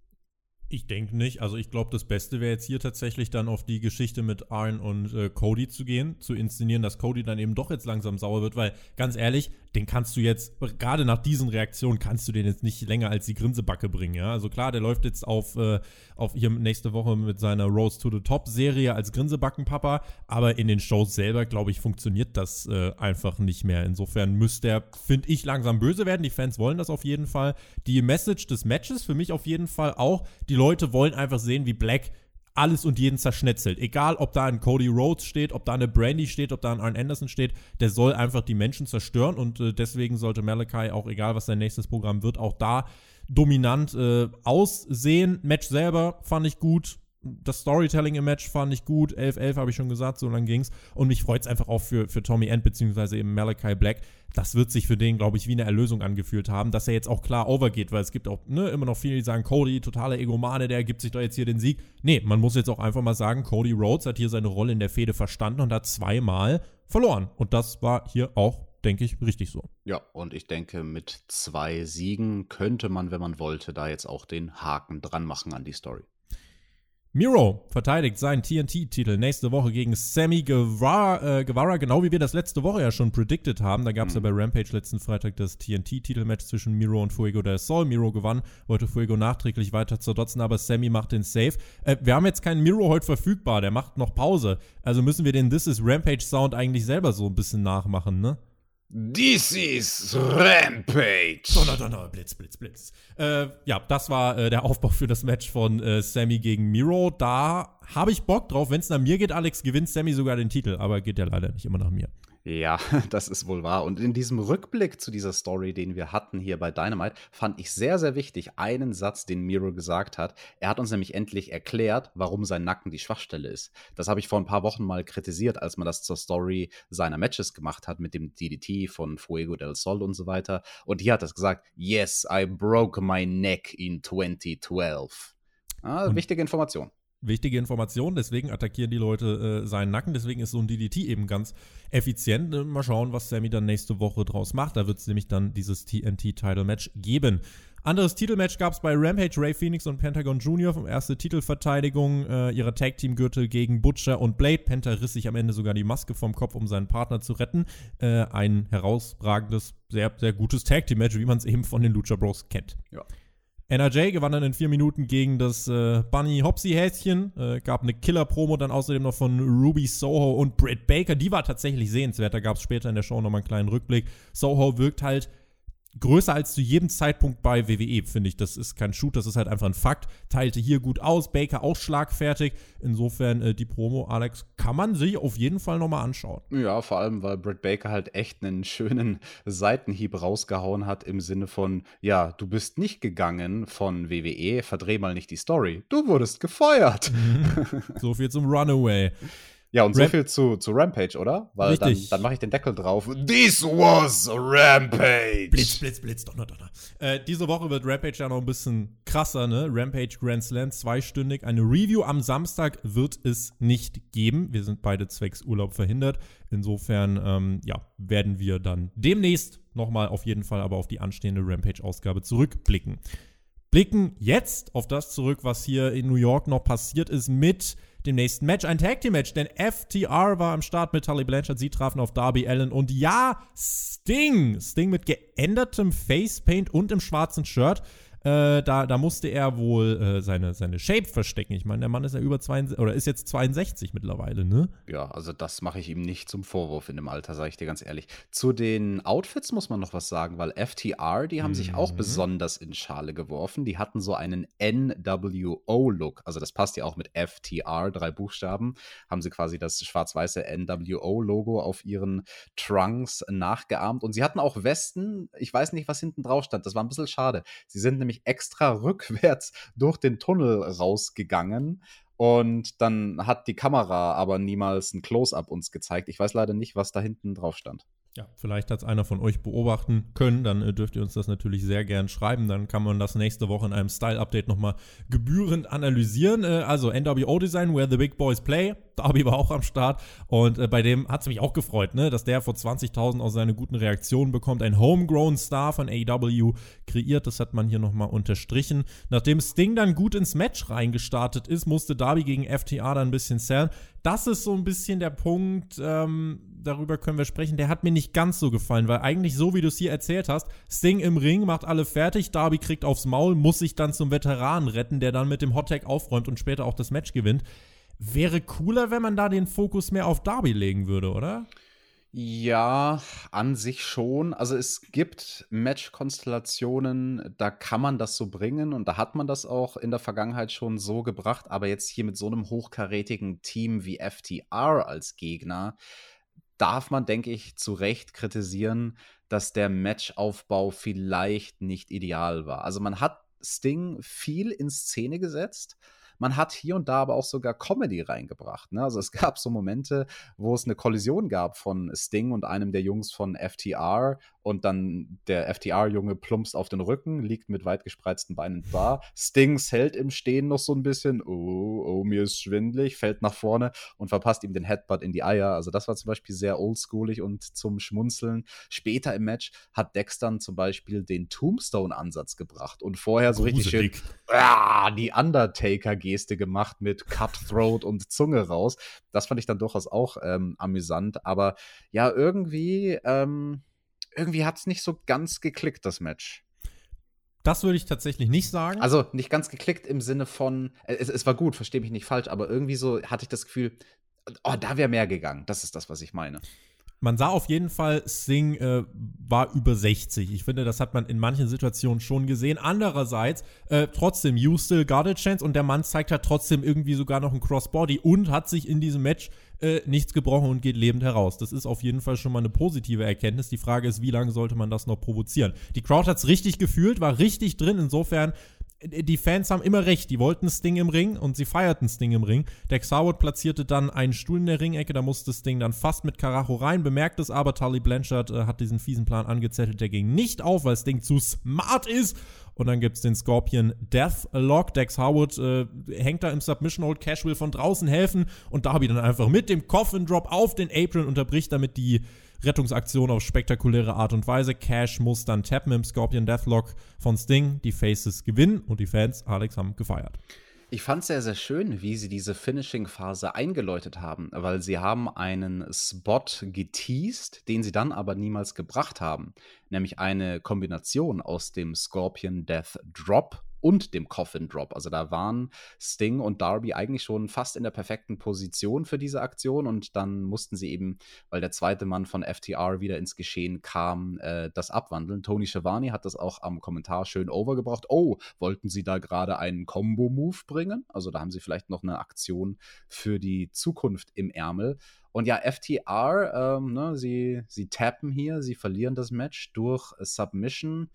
Ich denke nicht. Also ich glaube, das Beste wäre jetzt hier tatsächlich dann auf die Geschichte mit Arn und äh, Cody zu gehen, zu inszenieren, dass Cody dann eben doch jetzt langsam sauer wird, weil ganz ehrlich, den kannst du jetzt, gerade nach diesen Reaktionen, kannst du den jetzt nicht länger als die Grinsebacke bringen, ja. Also klar, der läuft jetzt auf, äh, auf hier nächste Woche mit seiner Rose to the Top-Serie als Grinsebackenpapa, aber in den Shows selber, glaube ich, funktioniert das äh, einfach nicht mehr. Insofern müsste er, finde ich, langsam böse werden. Die Fans wollen das auf jeden Fall. Die Message des Matches für mich auf jeden Fall auch, die Leute wollen einfach sehen, wie Black alles und jeden zerschnetzelt. Egal, ob da ein Cody Rhodes steht, ob da eine Brandy steht, ob da ein Arn Anderson steht, der soll einfach die Menschen zerstören und äh, deswegen sollte Malachi auch, egal was sein nächstes Programm wird, auch da dominant äh, aussehen. Match selber fand ich gut das Storytelling im Match fand ich gut. 11-11 habe ich schon gesagt, so lang ging's. Und mich freut es einfach auch für, für Tommy End, beziehungsweise eben Malachi Black. Das wird sich für den, glaube ich, wie eine Erlösung angefühlt haben, dass er jetzt auch klar overgeht, weil es gibt auch ne, immer noch viele, die sagen, Cody, totaler Egomane, der gibt sich doch jetzt hier den Sieg. Nee, man muss jetzt auch einfach mal sagen, Cody Rhodes hat hier seine Rolle in der Fehde verstanden und hat zweimal verloren. Und das war hier auch denke ich, richtig so. Ja, und ich denke, mit zwei Siegen könnte man, wenn man wollte, da jetzt auch den Haken dran machen an die Story. Miro verteidigt seinen TNT-Titel nächste Woche gegen Sammy Guevara, äh, Guevara, genau wie wir das letzte Woche ja schon predicted haben. Da gab es mhm. ja bei Rampage letzten Freitag das TNT-Titelmatch zwischen Miro und Fuego del Sol. Miro gewann, wollte Fuego nachträglich weiter zerdotzen, aber Sammy macht den Save. Äh, wir haben jetzt keinen Miro heute verfügbar, der macht noch Pause. Also müssen wir den This is Rampage Sound eigentlich selber so ein bisschen nachmachen, ne? This is Rampage. Donner, Donner, Blitz, Blitz, Blitz. Äh, ja, das war äh, der Aufbau für das Match von äh, Sammy gegen Miro. Da habe ich Bock drauf. Wenn es nach mir geht, Alex, gewinnt Sammy sogar den Titel. Aber geht ja leider nicht immer nach mir. Ja, das ist wohl wahr. Und in diesem Rückblick zu dieser Story, den wir hatten hier bei Dynamite, fand ich sehr, sehr wichtig einen Satz, den Miro gesagt hat. Er hat uns nämlich endlich erklärt, warum sein Nacken die Schwachstelle ist. Das habe ich vor ein paar Wochen mal kritisiert, als man das zur Story seiner Matches gemacht hat mit dem DDT von Fuego del Sol und so weiter. Und hier hat er gesagt, yes, I broke my neck in 2012. Ah, wichtige Information wichtige Information, deswegen attackieren die Leute äh, seinen Nacken, deswegen ist so ein DDT eben ganz effizient. Äh, mal schauen, was Sammy dann nächste Woche draus macht. Da wird es nämlich dann dieses TNT-Title-Match geben. Anderes Titelmatch gab es bei Rampage, Ray Phoenix und Pentagon Jr. erste Titelverteidigung äh, ihrer Tag-Team-Gürtel gegen Butcher und Blade. Penta riss sich am Ende sogar die Maske vom Kopf, um seinen Partner zu retten. Äh, ein herausragendes, sehr, sehr gutes Tag-Team-Match, wie man es eben von den Lucha Bros kennt. Ja. NRJ gewann dann in vier Minuten gegen das äh, Bunny Hopsy-Häschen. Äh, gab eine Killer-Promo dann außerdem noch von Ruby Soho und Britt Baker. Die war tatsächlich sehenswert. Da gab es später in der Show nochmal einen kleinen Rückblick. Soho wirkt halt größer als zu jedem Zeitpunkt bei WWE, finde ich. Das ist kein Shoot, das ist halt einfach ein Fakt. Teilte hier gut aus, Baker auch schlagfertig. Insofern äh, die Promo, Alex, kann man sich auf jeden Fall nochmal anschauen. Ja, vor allem, weil Britt Baker halt echt einen schönen Seitenhieb rausgehauen hat im Sinne von, ja, du bist nicht gegangen von WWE, verdreh mal nicht die Story. Du wurdest gefeuert. Mhm. so viel zum Runaway. Ja, und Ramp so viel zu, zu Rampage, oder? Weil Richtig. dann, dann mache ich den Deckel drauf. This was Rampage. Blitz, Blitz, Blitz, Donner, Donner. Äh, diese Woche wird Rampage ja noch ein bisschen krasser, ne? Rampage Grand Slam, zweistündig. Eine Review am Samstag wird es nicht geben. Wir sind beide zwecks Urlaub verhindert. Insofern, ähm, ja, werden wir dann demnächst nochmal auf jeden Fall aber auf die anstehende Rampage-Ausgabe zurückblicken. Blicken jetzt auf das zurück, was hier in New York noch passiert ist mit dem nächsten Match. Ein Tag Team Match, denn FTR war am Start mit Tully Blanchard. Sie trafen auf Darby Allen und ja, Sting. Sting mit geändertem Facepaint und im schwarzen Shirt. Äh, da, da musste er wohl äh, seine, seine Shape verstecken. Ich meine, der Mann ist ja über 62 oder ist jetzt 62 mittlerweile, ne? Ja, also das mache ich ihm nicht zum Vorwurf in dem Alter, sage ich dir ganz ehrlich. Zu den Outfits muss man noch was sagen, weil FTR, die haben mhm. sich auch mhm. besonders in Schale geworfen. Die hatten so einen NWO-Look. Also das passt ja auch mit FTR, drei Buchstaben. Haben sie quasi das schwarz-weiße NWO-Logo auf ihren Trunks nachgeahmt. Und sie hatten auch Westen. Ich weiß nicht, was hinten drauf stand. Das war ein bisschen schade. Sie sind nämlich nämlich extra rückwärts durch den Tunnel rausgegangen. Und dann hat die Kamera aber niemals ein Close-up uns gezeigt. Ich weiß leider nicht, was da hinten drauf stand. Ja, vielleicht hat es einer von euch beobachten können, dann äh, dürft ihr uns das natürlich sehr gern schreiben. Dann kann man das nächste Woche in einem Style-Update nochmal gebührend analysieren. Äh, also NWO-Design, Where the Big Boys Play. Darby war auch am Start und äh, bei dem hat es mich auch gefreut, ne, dass der vor 20.000 auch seine guten Reaktionen bekommt. Ein Homegrown Star von AEW kreiert, das hat man hier nochmal unterstrichen. Nachdem Sting dann gut ins Match reingestartet ist, musste Darby gegen FTR dann ein bisschen zählen. Das ist so ein bisschen der Punkt, ähm, darüber können wir sprechen, der hat mir nicht ganz so gefallen, weil eigentlich so, wie du es hier erzählt hast, Sting im Ring macht alle fertig, Darby kriegt aufs Maul, muss sich dann zum Veteranen retten, der dann mit dem Hottag aufräumt und später auch das Match gewinnt. Wäre cooler, wenn man da den Fokus mehr auf Darby legen würde, oder? Ja, an sich schon. Also es gibt Match-Konstellationen, da kann man das so bringen und da hat man das auch in der Vergangenheit schon so gebracht, aber jetzt hier mit so einem hochkarätigen Team wie FTR als Gegner, darf man, denke ich, zu Recht kritisieren, dass der Matchaufbau vielleicht nicht ideal war. Also man hat Sting viel in Szene gesetzt, man hat hier und da aber auch sogar Comedy reingebracht. Ne? Also es gab so Momente, wo es eine Kollision gab von Sting und einem der Jungs von FTR und dann der FTR-Junge plumpst auf den Rücken, liegt mit weit gespreizten Beinen da. Stings hält im Stehen noch so ein bisschen, oh, oh, mir ist schwindlig, fällt nach vorne und verpasst ihm den Headbutt in die Eier. Also das war zum Beispiel sehr oldschoolig und zum Schmunzeln. Später im Match hat Dexter zum Beispiel den Tombstone-Ansatz gebracht und vorher so Gruselig. richtig schön ah, die Undertaker-Geste gemacht mit Cutthroat und Zunge raus. Das fand ich dann durchaus auch ähm, amüsant, aber ja, irgendwie ähm, irgendwie hat es nicht so ganz geklickt, das Match. Das würde ich tatsächlich nicht sagen. Also nicht ganz geklickt im Sinne von, äh, es, es war gut, verstehe mich nicht falsch, aber irgendwie so hatte ich das Gefühl, oh, da wäre mehr gegangen. Das ist das, was ich meine. Man sah auf jeden Fall, Sting äh, war über 60. Ich finde, das hat man in manchen Situationen schon gesehen. Andererseits, äh, trotzdem, you still got a chance und der Mann zeigt halt trotzdem irgendwie sogar noch ein Crossbody und hat sich in diesem Match äh, nichts gebrochen und geht lebend heraus. Das ist auf jeden Fall schon mal eine positive Erkenntnis. Die Frage ist, wie lange sollte man das noch provozieren? Die Crowd hat es richtig gefühlt, war richtig drin. Insofern die Fans haben immer recht, die wollten Sting im Ring und sie feierten Sting im Ring. Dex Howard platzierte dann einen Stuhl in der Ringecke, da musste Sting dann fast mit Karacho rein, bemerkt es aber, Tully Blanchard äh, hat diesen fiesen Plan angezettelt, der ging nicht auf, weil Sting zu smart ist. Und dann gibt es den Scorpion Deathlock. Dex Howard äh, hängt da im Submission Hold, Cash will von draußen helfen und Darby dann einfach mit dem Coffin Drop auf den Apron unterbricht damit die Rettungsaktion auf spektakuläre Art und Weise. Cash muss dann tappen im Scorpion Deathlock von Sting. Die Faces gewinnen und die Fans, Alex, haben gefeiert. Ich fand es sehr, sehr schön, wie sie diese Finishing-Phase eingeläutet haben, weil sie haben einen Spot geteased, den sie dann aber niemals gebracht haben. Nämlich eine Kombination aus dem Scorpion Death Drop und dem Coffin Drop. Also da waren Sting und Darby eigentlich schon fast in der perfekten Position für diese Aktion und dann mussten sie eben, weil der zweite Mann von FTR wieder ins Geschehen kam, äh, das abwandeln. Tony Schiavone hat das auch am Kommentar schön overgebracht. Oh, wollten sie da gerade einen Combo-Move bringen? Also da haben sie vielleicht noch eine Aktion für die Zukunft im Ärmel. Und ja, FTR, ähm, ne, sie, sie tappen hier, sie verlieren das Match durch Submission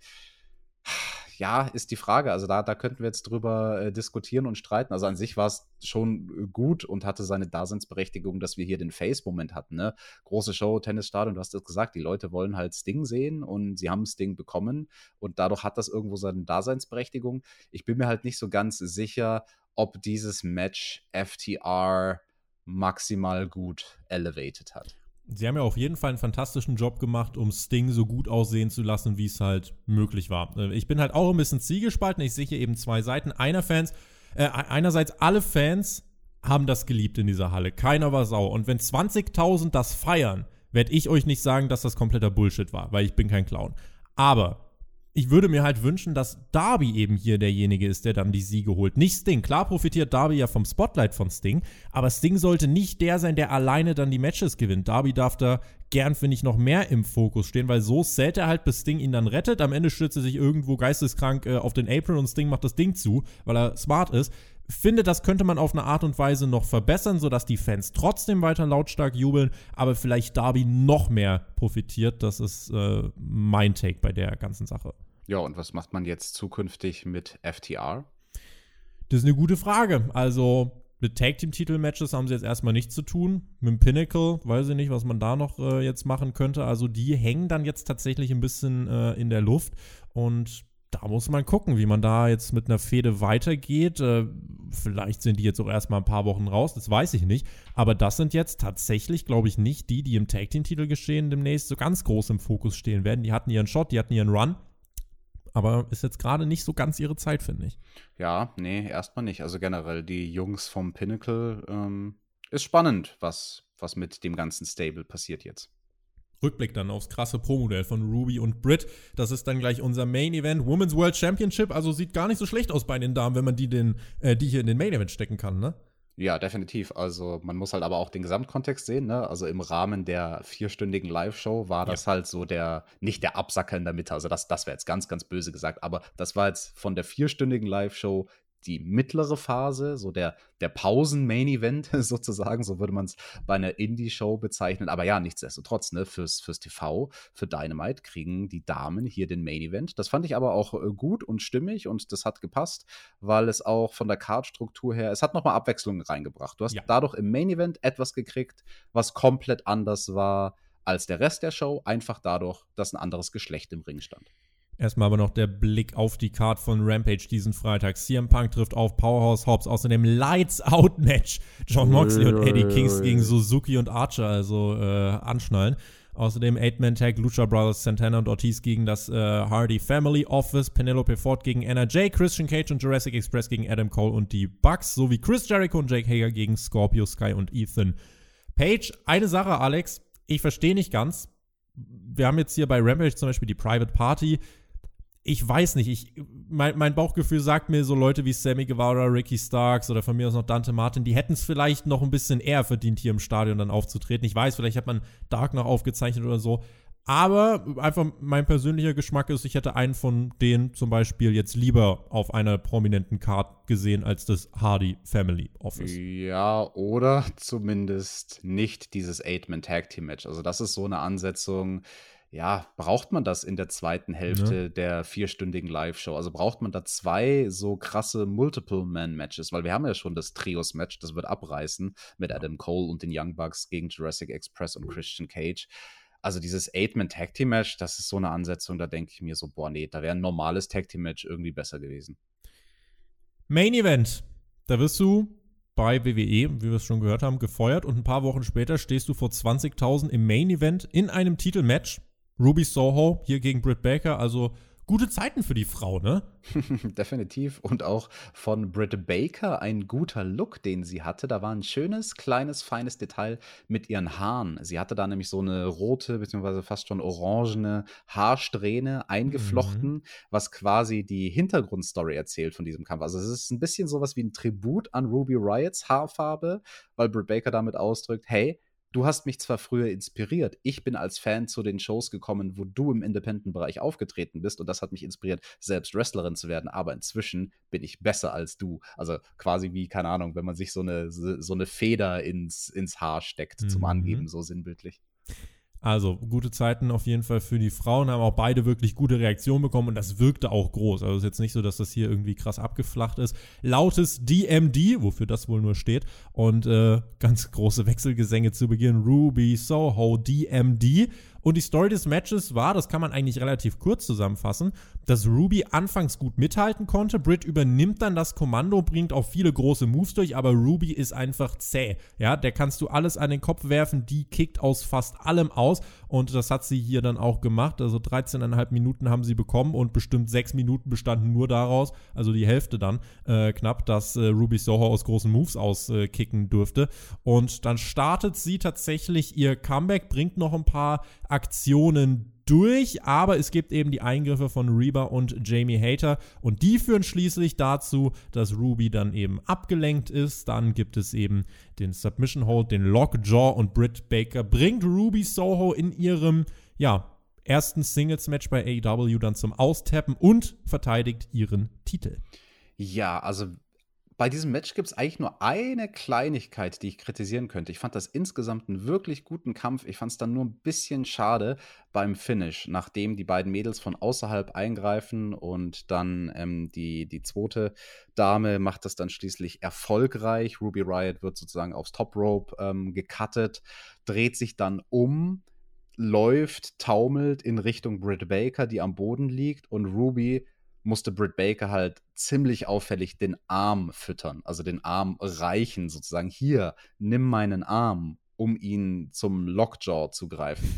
ja, ist die Frage. Also da, da könnten wir jetzt drüber äh, diskutieren und streiten. Also an sich war es schon äh, gut und hatte seine Daseinsberechtigung, dass wir hier den Face-Moment hatten. Ne? Große Show, Tennisstadion, du hast es gesagt, die Leute wollen halt Sting sehen und sie haben Sting bekommen und dadurch hat das irgendwo seine Daseinsberechtigung. Ich bin mir halt nicht so ganz sicher, ob dieses Match FTR maximal gut elevated hat. Sie haben ja auf jeden Fall einen fantastischen Job gemacht, um Sting so gut aussehen zu lassen, wie es halt möglich war. Äh, ich bin halt auch ein bisschen zielgespalten. Ich sehe hier eben zwei Seiten. Einer Fans, äh, einerseits alle Fans haben das geliebt in dieser Halle. Keiner war sauer. Und wenn 20.000 das feiern, werde ich euch nicht sagen, dass das kompletter Bullshit war, weil ich bin kein Clown. Aber ich würde mir halt wünschen, dass Darby eben hier derjenige ist, der dann die Siege holt. Nicht Sting. Klar profitiert Darby ja vom Spotlight von Sting, aber Sting sollte nicht der sein, der alleine dann die Matches gewinnt. Darby darf da gern, finde ich, noch mehr im Fokus stehen, weil so zählt er halt, bis Sting ihn dann rettet. Am Ende stürzt er sich irgendwo geisteskrank äh, auf den Apron und Sting macht das Ding zu, weil er smart ist finde, das könnte man auf eine Art und Weise noch verbessern, sodass die Fans trotzdem weiter lautstark jubeln, aber vielleicht Darby noch mehr profitiert. Das ist äh, mein Take bei der ganzen Sache. Ja, und was macht man jetzt zukünftig mit FTR? Das ist eine gute Frage. Also, mit Tag Team Titel Matches haben sie jetzt erstmal nichts zu tun. Mit dem Pinnacle, weiß ich nicht, was man da noch äh, jetzt machen könnte. Also, die hängen dann jetzt tatsächlich ein bisschen äh, in der Luft. Und da muss man gucken, wie man da jetzt mit einer Fehde weitergeht. Äh, vielleicht sind die jetzt auch erstmal ein paar Wochen raus, das weiß ich nicht. Aber das sind jetzt tatsächlich, glaube ich, nicht die, die im Tag Team Titel geschehen demnächst so ganz groß im Fokus stehen werden. Die hatten ihren Shot, die hatten ihren Run. Aber ist jetzt gerade nicht so ganz ihre Zeit, finde ich. Ja, nee, erstmal nicht. Also generell, die Jungs vom Pinnacle ähm, ist spannend, was, was mit dem ganzen Stable passiert jetzt. Rückblick dann aufs krasse Pro-Modell von Ruby und Britt. Das ist dann gleich unser Main Event, Women's World Championship. Also sieht gar nicht so schlecht aus bei den Damen, wenn man die, den, äh, die hier in den Main Event stecken kann, ne? Ja, definitiv. Also man muss halt aber auch den Gesamtkontext sehen. Ne? Also im Rahmen der vierstündigen Live-Show war das ja. halt so der, nicht der Absacker in der Mitte. Also das, das wäre jetzt ganz, ganz böse gesagt. Aber das war jetzt von der vierstündigen Live-Show die mittlere Phase, so der, der Pausen-Main-Event sozusagen, so würde man es bei einer Indie-Show bezeichnen. Aber ja, nichtsdestotrotz, ne, fürs, fürs TV, für Dynamite kriegen die Damen hier den Main-Event. Das fand ich aber auch äh, gut und stimmig und das hat gepasst, weil es auch von der Card-Struktur her, es hat nochmal Abwechslung reingebracht. Du hast ja. dadurch im Main-Event etwas gekriegt, was komplett anders war als der Rest der Show, einfach dadurch, dass ein anderes Geschlecht im Ring stand. Erstmal aber noch der Blick auf die Card von Rampage diesen Freitag. CM Punk trifft auf Powerhouse Hobbs. Außerdem Lights Out Match. John Moxley und Eddie Kings gegen Suzuki und Archer, also äh, anschnallen. Außerdem Eight-Man-Tag, Lucha Brothers, Santana und Ortiz gegen das äh, Hardy Family Office, Penelope Ford gegen NRJ, Christian Cage und Jurassic Express gegen Adam Cole und die Bucks, sowie Chris Jericho und Jake Hager gegen Scorpio Sky und Ethan Page. Eine Sache, Alex, ich verstehe nicht ganz. Wir haben jetzt hier bei Rampage zum Beispiel die Private Party ich weiß nicht, ich, mein, mein, Bauchgefühl sagt mir, so Leute wie Sammy Guevara, Ricky Starks oder von mir aus noch Dante Martin, die hätten es vielleicht noch ein bisschen eher verdient, hier im Stadion dann aufzutreten. Ich weiß, vielleicht hat man Dark noch aufgezeichnet oder so. Aber einfach mein persönlicher Geschmack ist, ich hätte einen von denen zum Beispiel jetzt lieber auf einer prominenten Card gesehen als das Hardy Family Office. Ja, oder zumindest nicht dieses Eight-Man-Tag-Team-Match. Also, das ist so eine Ansetzung, ja, braucht man das in der zweiten Hälfte ja. der vierstündigen Live-Show? Also braucht man da zwei so krasse Multiple-Man-Matches? Weil wir haben ja schon das Trios-Match, das wird abreißen mit Adam Cole und den Young Bucks gegen Jurassic Express und Christian Cage. Also dieses Eight-Man-Tag-Team-Match, das ist so eine Ansetzung, da denke ich mir so, boah, nee, da wäre ein normales Tag-Team-Match irgendwie besser gewesen. Main Event. Da wirst du bei WWE, wie wir es schon gehört haben, gefeuert und ein paar Wochen später stehst du vor 20.000 im Main Event in einem Titelmatch. Ruby Soho hier gegen Britt Baker, also gute Zeiten für die Frau, ne? Definitiv. Und auch von Britt Baker ein guter Look, den sie hatte. Da war ein schönes, kleines, feines Detail mit ihren Haaren. Sie hatte da nämlich so eine rote, beziehungsweise fast schon orangene Haarsträhne eingeflochten, mhm. was quasi die Hintergrundstory erzählt von diesem Kampf. Also es ist ein bisschen sowas wie ein Tribut an Ruby Riots Haarfarbe, weil Britt Baker damit ausdrückt, hey, du hast mich zwar früher inspiriert, ich bin als Fan zu den Shows gekommen, wo du im Independent-Bereich aufgetreten bist und das hat mich inspiriert, selbst Wrestlerin zu werden, aber inzwischen bin ich besser als du. Also quasi wie, keine Ahnung, wenn man sich so eine, so eine Feder ins, ins Haar steckt mhm. zum Angeben, so sinnbildlich. Also gute Zeiten auf jeden Fall für die Frauen, haben auch beide wirklich gute Reaktionen bekommen und das wirkte auch groß. Also ist jetzt nicht so, dass das hier irgendwie krass abgeflacht ist. Lautes DMD, wofür das wohl nur steht, und äh, ganz große Wechselgesänge zu Beginn. Ruby, Soho, DMD. Und die Story des Matches war, das kann man eigentlich relativ kurz zusammenfassen, dass Ruby anfangs gut mithalten konnte. Britt übernimmt dann das Kommando, bringt auch viele große Moves durch, aber Ruby ist einfach zäh. Ja, der kannst du alles an den Kopf werfen, die kickt aus fast allem aus und das hat sie hier dann auch gemacht. Also 13,5 Minuten haben sie bekommen und bestimmt 6 Minuten bestanden nur daraus, also die Hälfte dann äh, knapp, dass äh, Ruby Soho aus großen Moves auskicken äh, durfte. Und dann startet sie tatsächlich ihr Comeback, bringt noch ein paar Aktionen durch, aber es gibt eben die Eingriffe von Reba und Jamie Hater und die führen schließlich dazu, dass Ruby dann eben abgelenkt ist. Dann gibt es eben den Submission Hold, den Lockjaw und Britt Baker bringt Ruby Soho in ihrem, ja, ersten Singles-Match bei AEW dann zum Austappen und verteidigt ihren Titel. Ja, also bei diesem Match gibt es eigentlich nur eine Kleinigkeit, die ich kritisieren könnte. Ich fand das insgesamt einen wirklich guten Kampf. Ich fand es dann nur ein bisschen schade beim Finish, nachdem die beiden Mädels von außerhalb eingreifen und dann ähm, die, die zweite Dame macht das dann schließlich erfolgreich. Ruby Riot wird sozusagen aufs Top Rope ähm, gecuttet, dreht sich dann um, läuft, taumelt in Richtung Britt Baker, die am Boden liegt und Ruby musste Britt Baker halt ziemlich auffällig den Arm füttern, also den Arm reichen, sozusagen. Hier, nimm meinen Arm, um ihn zum Lockjaw zu greifen.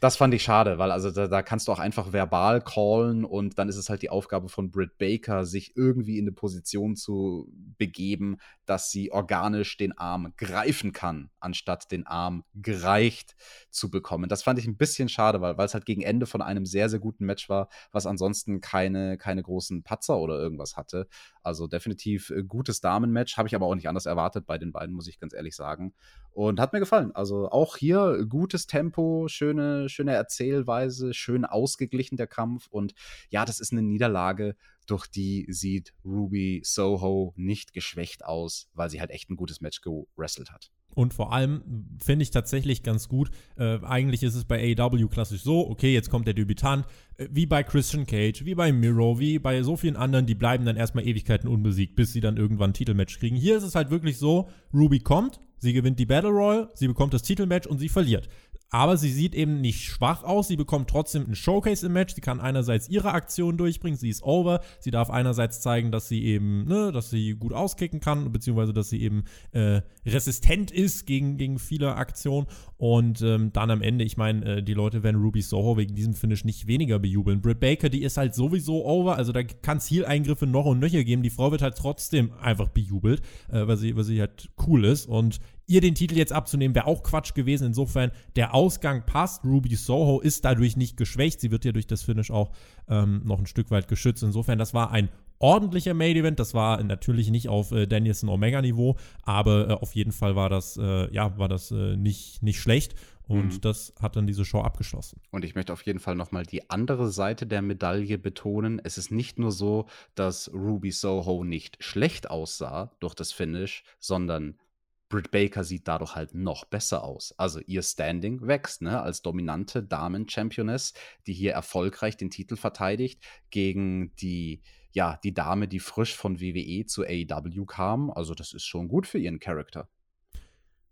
Das fand ich schade, weil also da, da, kannst du auch einfach verbal callen und dann ist es halt die Aufgabe von Britt Baker, sich irgendwie in eine Position zu begeben, dass sie organisch den Arm greifen kann, anstatt den Arm gereicht zu bekommen. Das fand ich ein bisschen schade, weil es halt gegen Ende von einem sehr, sehr guten Match war, was ansonsten keine, keine großen Patzer oder irgendwas hatte. Also definitiv äh, gutes Damenmatch, habe ich aber auch nicht anders erwartet bei den beiden, muss ich ganz ehrlich sagen. Und hat mir gefallen. Also auch hier gutes Tempo, schöne, schöne Erzählweise, schön ausgeglichen der Kampf. Und ja, das ist eine Niederlage, durch die sieht Ruby Soho nicht geschwächt aus, weil sie halt echt ein gutes Match gewrestelt hat. Und vor allem finde ich tatsächlich ganz gut, äh, eigentlich ist es bei AEW klassisch so, okay, jetzt kommt der Debütant, äh, wie bei Christian Cage, wie bei Miro, wie bei so vielen anderen, die bleiben dann erstmal Ewigkeiten unbesiegt, bis sie dann irgendwann ein Titelmatch kriegen. Hier ist es halt wirklich so, Ruby kommt, sie gewinnt die Battle Royal, sie bekommt das Titelmatch und sie verliert. Aber sie sieht eben nicht schwach aus. Sie bekommt trotzdem ein Showcase im Match. Sie kann einerseits ihre Aktion durchbringen. Sie ist over. Sie darf einerseits zeigen, dass sie eben, ne, dass sie gut auskicken kann, beziehungsweise dass sie eben äh, resistent ist gegen, gegen viele Aktionen. Und ähm, dann am Ende, ich meine, äh, die Leute werden Ruby Soho wegen diesem Finish nicht weniger bejubeln. Britt Baker, die ist halt sowieso over. Also da kann es Heal-Eingriffe noch und nöcher geben. Die Frau wird halt trotzdem einfach bejubelt, äh, weil, sie, weil sie halt cool ist. Und ihr den Titel jetzt abzunehmen, wäre auch Quatsch gewesen. Insofern, der Ausgang passt. Ruby Soho ist dadurch nicht geschwächt. Sie wird ja durch das Finish auch ähm, noch ein Stück weit geschützt. Insofern, das war ein ordentlicher Main Event. Das war natürlich nicht auf äh, Danielson Omega Niveau, aber äh, auf jeden Fall war das, äh, ja, war das äh, nicht, nicht schlecht. Und mhm. das hat dann diese Show abgeschlossen. Und ich möchte auf jeden Fall nochmal die andere Seite der Medaille betonen. Es ist nicht nur so, dass Ruby Soho nicht schlecht aussah durch das Finish, sondern Britt Baker sieht dadurch halt noch besser aus. Also ihr Standing wächst, ne, als dominante Damen-Championess, die hier erfolgreich den Titel verteidigt gegen die, ja, die Dame, die frisch von WWE zu AEW kam. Also das ist schon gut für ihren Charakter.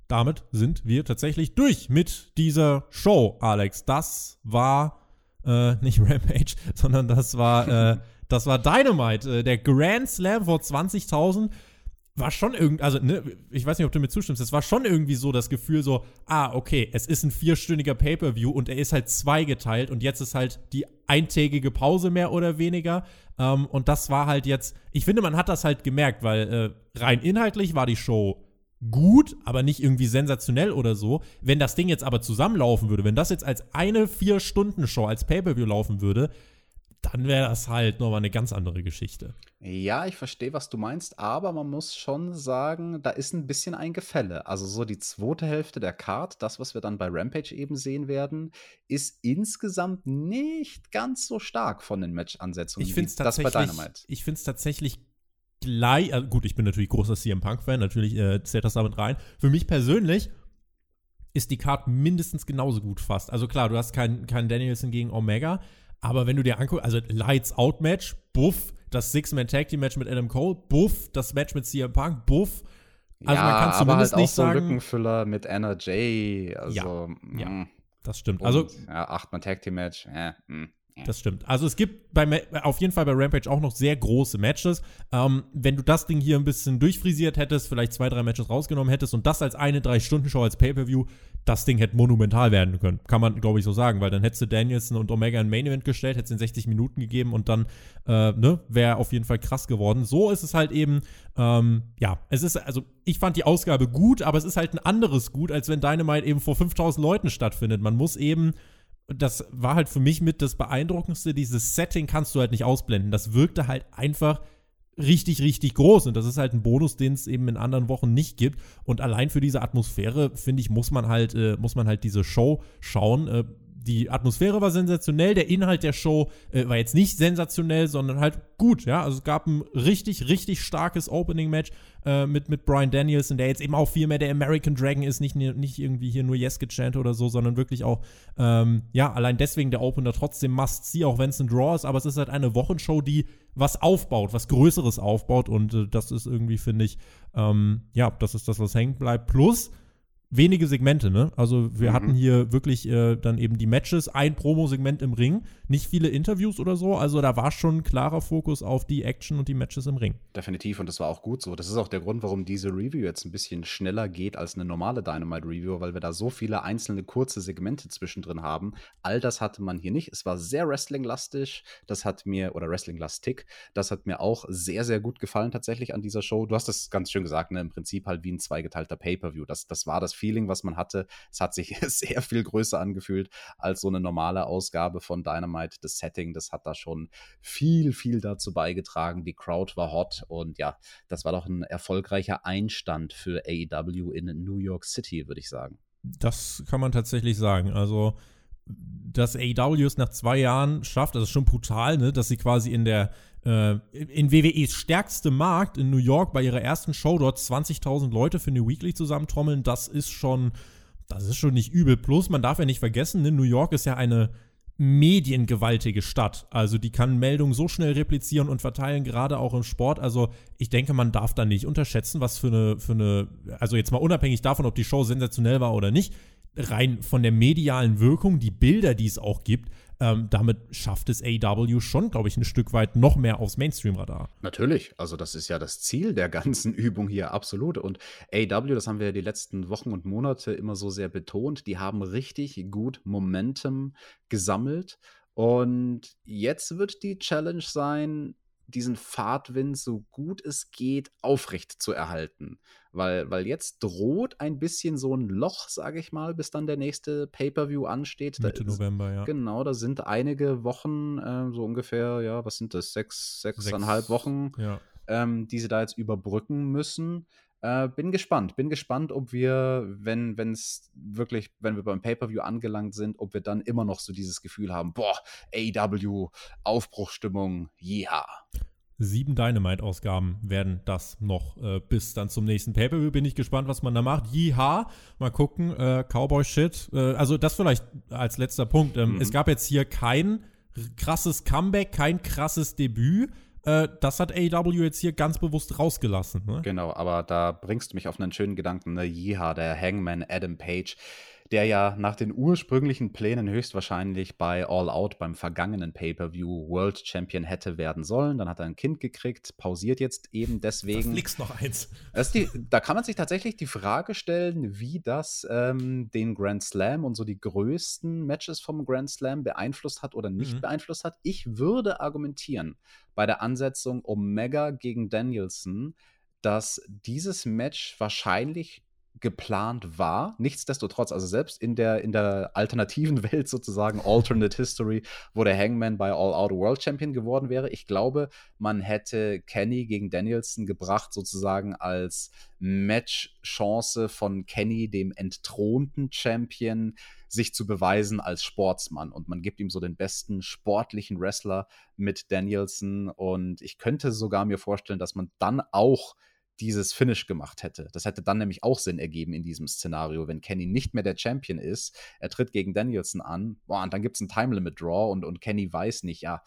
Damit sind wir tatsächlich durch mit dieser Show, Alex. Das war äh, nicht Rampage, sondern das war, äh, das war Dynamite, äh, der Grand Slam vor 20.000 war schon irgendwie, also ne, ich weiß nicht, ob du mir zustimmst, es war schon irgendwie so das Gefühl so, ah, okay, es ist ein vierstündiger Pay-Per-View und er ist halt zweigeteilt und jetzt ist halt die eintägige Pause mehr oder weniger. Ähm, und das war halt jetzt, ich finde, man hat das halt gemerkt, weil äh, rein inhaltlich war die Show gut, aber nicht irgendwie sensationell oder so. Wenn das Ding jetzt aber zusammenlaufen würde, wenn das jetzt als eine Vier-Stunden-Show, als Pay-Per-View laufen würde, dann wäre das halt nochmal eine ganz andere Geschichte. Ja, ich verstehe, was du meinst, aber man muss schon sagen, da ist ein bisschen ein Gefälle. Also so die zweite Hälfte der Card, das, was wir dann bei Rampage eben sehen werden, ist insgesamt nicht ganz so stark von den Match-Ansetzungen ich wie das bei Dynamite. Ich finde es tatsächlich gleich, also gut, ich bin natürlich großer CM Punk-Fan, natürlich äh, zählt das damit rein. Für mich persönlich ist die Card mindestens genauso gut fast. Also klar, du hast keinen kein Danielson gegen Omega, aber wenn du dir anguckst, also Lights Out Match, Buff, das Six-Man Tag Team Match mit Adam Cole, Buff, das Match mit CM Punk, Buff. Also ja, man kann zumindest halt nicht so sagen. Lückenfüller mit Anna Jay, also ja, ja mm. das stimmt. Also ja, acht-Man Tag Team Match, ja, mh. Mm. Das stimmt. Also es gibt bei, auf jeden Fall bei Rampage auch noch sehr große Matches. Ähm, wenn du das Ding hier ein bisschen durchfrisiert hättest, vielleicht zwei, drei Matches rausgenommen hättest und das als eine Drei-Stunden-Show als Pay-Per-View, das Ding hätte monumental werden können. Kann man, glaube ich, so sagen, weil dann hättest du Danielson und Omega ein Main-Event gestellt, hättest in 60 Minuten gegeben und dann, äh, ne, wäre auf jeden Fall krass geworden. So ist es halt eben, ähm, ja, es ist, also ich fand die Ausgabe gut, aber es ist halt ein anderes Gut, als wenn Dynamite eben vor 5000 Leuten stattfindet. Man muss eben das war halt für mich mit das Beeindruckendste. Dieses Setting kannst du halt nicht ausblenden. Das wirkte halt einfach richtig, richtig groß. Und das ist halt ein Bonus, den es eben in anderen Wochen nicht gibt. Und allein für diese Atmosphäre, finde ich, muss man halt, äh, muss man halt diese Show schauen. Äh, die Atmosphäre war sensationell, der Inhalt der Show äh, war jetzt nicht sensationell, sondern halt gut, ja. Also es gab ein richtig, richtig starkes Opening-Match äh, mit, mit Brian Danielson, der jetzt eben auch viel mehr der American Dragon ist, nicht, nicht irgendwie hier nur Yes gechant oder so, sondern wirklich auch, ähm, ja, allein deswegen der Opener trotzdem must see, auch wenn es ein Draw ist, aber es ist halt eine Wochenshow, die was aufbaut, was Größeres aufbaut und äh, das ist irgendwie, finde ich, ähm, ja, das ist das, was hängen bleibt. Plus, wenige Segmente, ne? Also wir mhm. hatten hier wirklich äh, dann eben die Matches, ein Promo-Segment im Ring, nicht viele Interviews oder so. Also da war schon klarer Fokus auf die Action und die Matches im Ring. Definitiv und das war auch gut so. Das ist auch der Grund, warum diese Review jetzt ein bisschen schneller geht als eine normale Dynamite Review, weil wir da so viele einzelne kurze Segmente zwischendrin haben. All das hatte man hier nicht. Es war sehr Wrestling-lastig. Das hat mir oder Wrestling-lastig. Das hat mir auch sehr sehr gut gefallen tatsächlich an dieser Show. Du hast das ganz schön gesagt, ne? Im Prinzip halt wie ein zweigeteilter Pay-per-View. Das das war das Feeling, was man hatte. Es hat sich sehr viel größer angefühlt als so eine normale Ausgabe von Dynamite. Das Setting, das hat da schon viel, viel dazu beigetragen. Die Crowd war hot und ja, das war doch ein erfolgreicher Einstand für AEW in New York City, würde ich sagen. Das kann man tatsächlich sagen. Also dass AEW es nach zwei Jahren schafft, das ist schon brutal, ne, dass sie quasi in der in WWEs stärkste Markt in New York bei ihrer ersten Show dort 20.000 Leute für eine Weekly zusammentrommeln, das ist schon, das ist schon nicht übel. Plus, man darf ja nicht vergessen, ne, New York ist ja eine mediengewaltige Stadt. Also die kann Meldungen so schnell replizieren und verteilen, gerade auch im Sport. Also ich denke, man darf da nicht unterschätzen, was für eine, für eine, also jetzt mal unabhängig davon, ob die Show sensationell war oder nicht, rein von der medialen Wirkung, die Bilder, die es auch gibt, ähm, damit schafft es AW schon, glaube ich, ein Stück weit noch mehr aufs Mainstream-Radar. Natürlich, also das ist ja das Ziel der ganzen Übung hier, absolut. Und AW, das haben wir die letzten Wochen und Monate immer so sehr betont, die haben richtig gut Momentum gesammelt. Und jetzt wird die Challenge sein, diesen Fahrtwind so gut es geht aufrecht zu erhalten. Weil, weil jetzt droht ein bisschen so ein Loch, sage ich mal, bis dann der nächste Pay-Per-View ansteht. Mitte da, November, ja. Genau, da sind einige Wochen, äh, so ungefähr, ja, was sind das, sechs, sechseinhalb Sechs, Wochen, Ja. ähm, die sie da jetzt überbrücken müssen. Äh, bin gespannt. Bin gespannt, ob wir, wenn es wirklich, wenn wir beim Pay-Per-View angelangt sind, ob wir dann immer noch so dieses Gefühl haben, boah, AW, Aufbruchstimmung, ja. Sieben Dynamite-Ausgaben werden das noch äh, bis dann zum nächsten Pay-Per-View. Bin ich gespannt, was man da macht. Jiha, mal gucken. Äh, Cowboy-Shit. Äh, also das vielleicht als letzter Punkt. Ähm, Mhm. Es gab jetzt hier kein krasses Comeback, kein krasses Debüt. Äh, das hat AEW jetzt hier ganz bewusst rausgelassen. Ne? Genau, aber da bringst du mich auf einen schönen Gedanken. Ne? Jiha, der Hangman Adam Page, der ja nach den ursprünglichen Plänen höchstwahrscheinlich bei All Out beim vergangenen Pay-Per-View World Champion hätte werden sollen. Dann hat er ein Kind gekriegt, pausiert jetzt eben deswegen. Nix noch eins. Die, da kann man sich tatsächlich die Frage stellen, wie das ähm, den Grand Slam und so die größten Matches vom Grand Slam beeinflusst hat oder nicht Mhm. beeinflusst hat. Ich würde argumentieren, bei der Ansetzung Omega gegen Danielson, dass dieses Match wahrscheinlich geplant war. Nichtsdestotrotz, also selbst in der, in der alternativen Welt sozusagen, Alternate History, wo der Hangman bei All Out World Champion geworden wäre. Ich glaube, man hätte Kenny gegen Danielson gebracht, sozusagen als Match-Chance von Kenny, dem entthronten Champion, sich zu beweisen als Sportsmann. Und man gibt ihm so den besten sportlichen Wrestler mit Danielson. Und ich könnte sogar mir vorstellen, dass man dann auch dieses Finish gemacht hätte. Das hätte dann nämlich auch Sinn ergeben in diesem Szenario, wenn Kenny nicht mehr der Champion ist, er tritt gegen Danielson an, boah, und dann gibt es einen Time Limit Draw und, und Kenny weiß nicht, ja,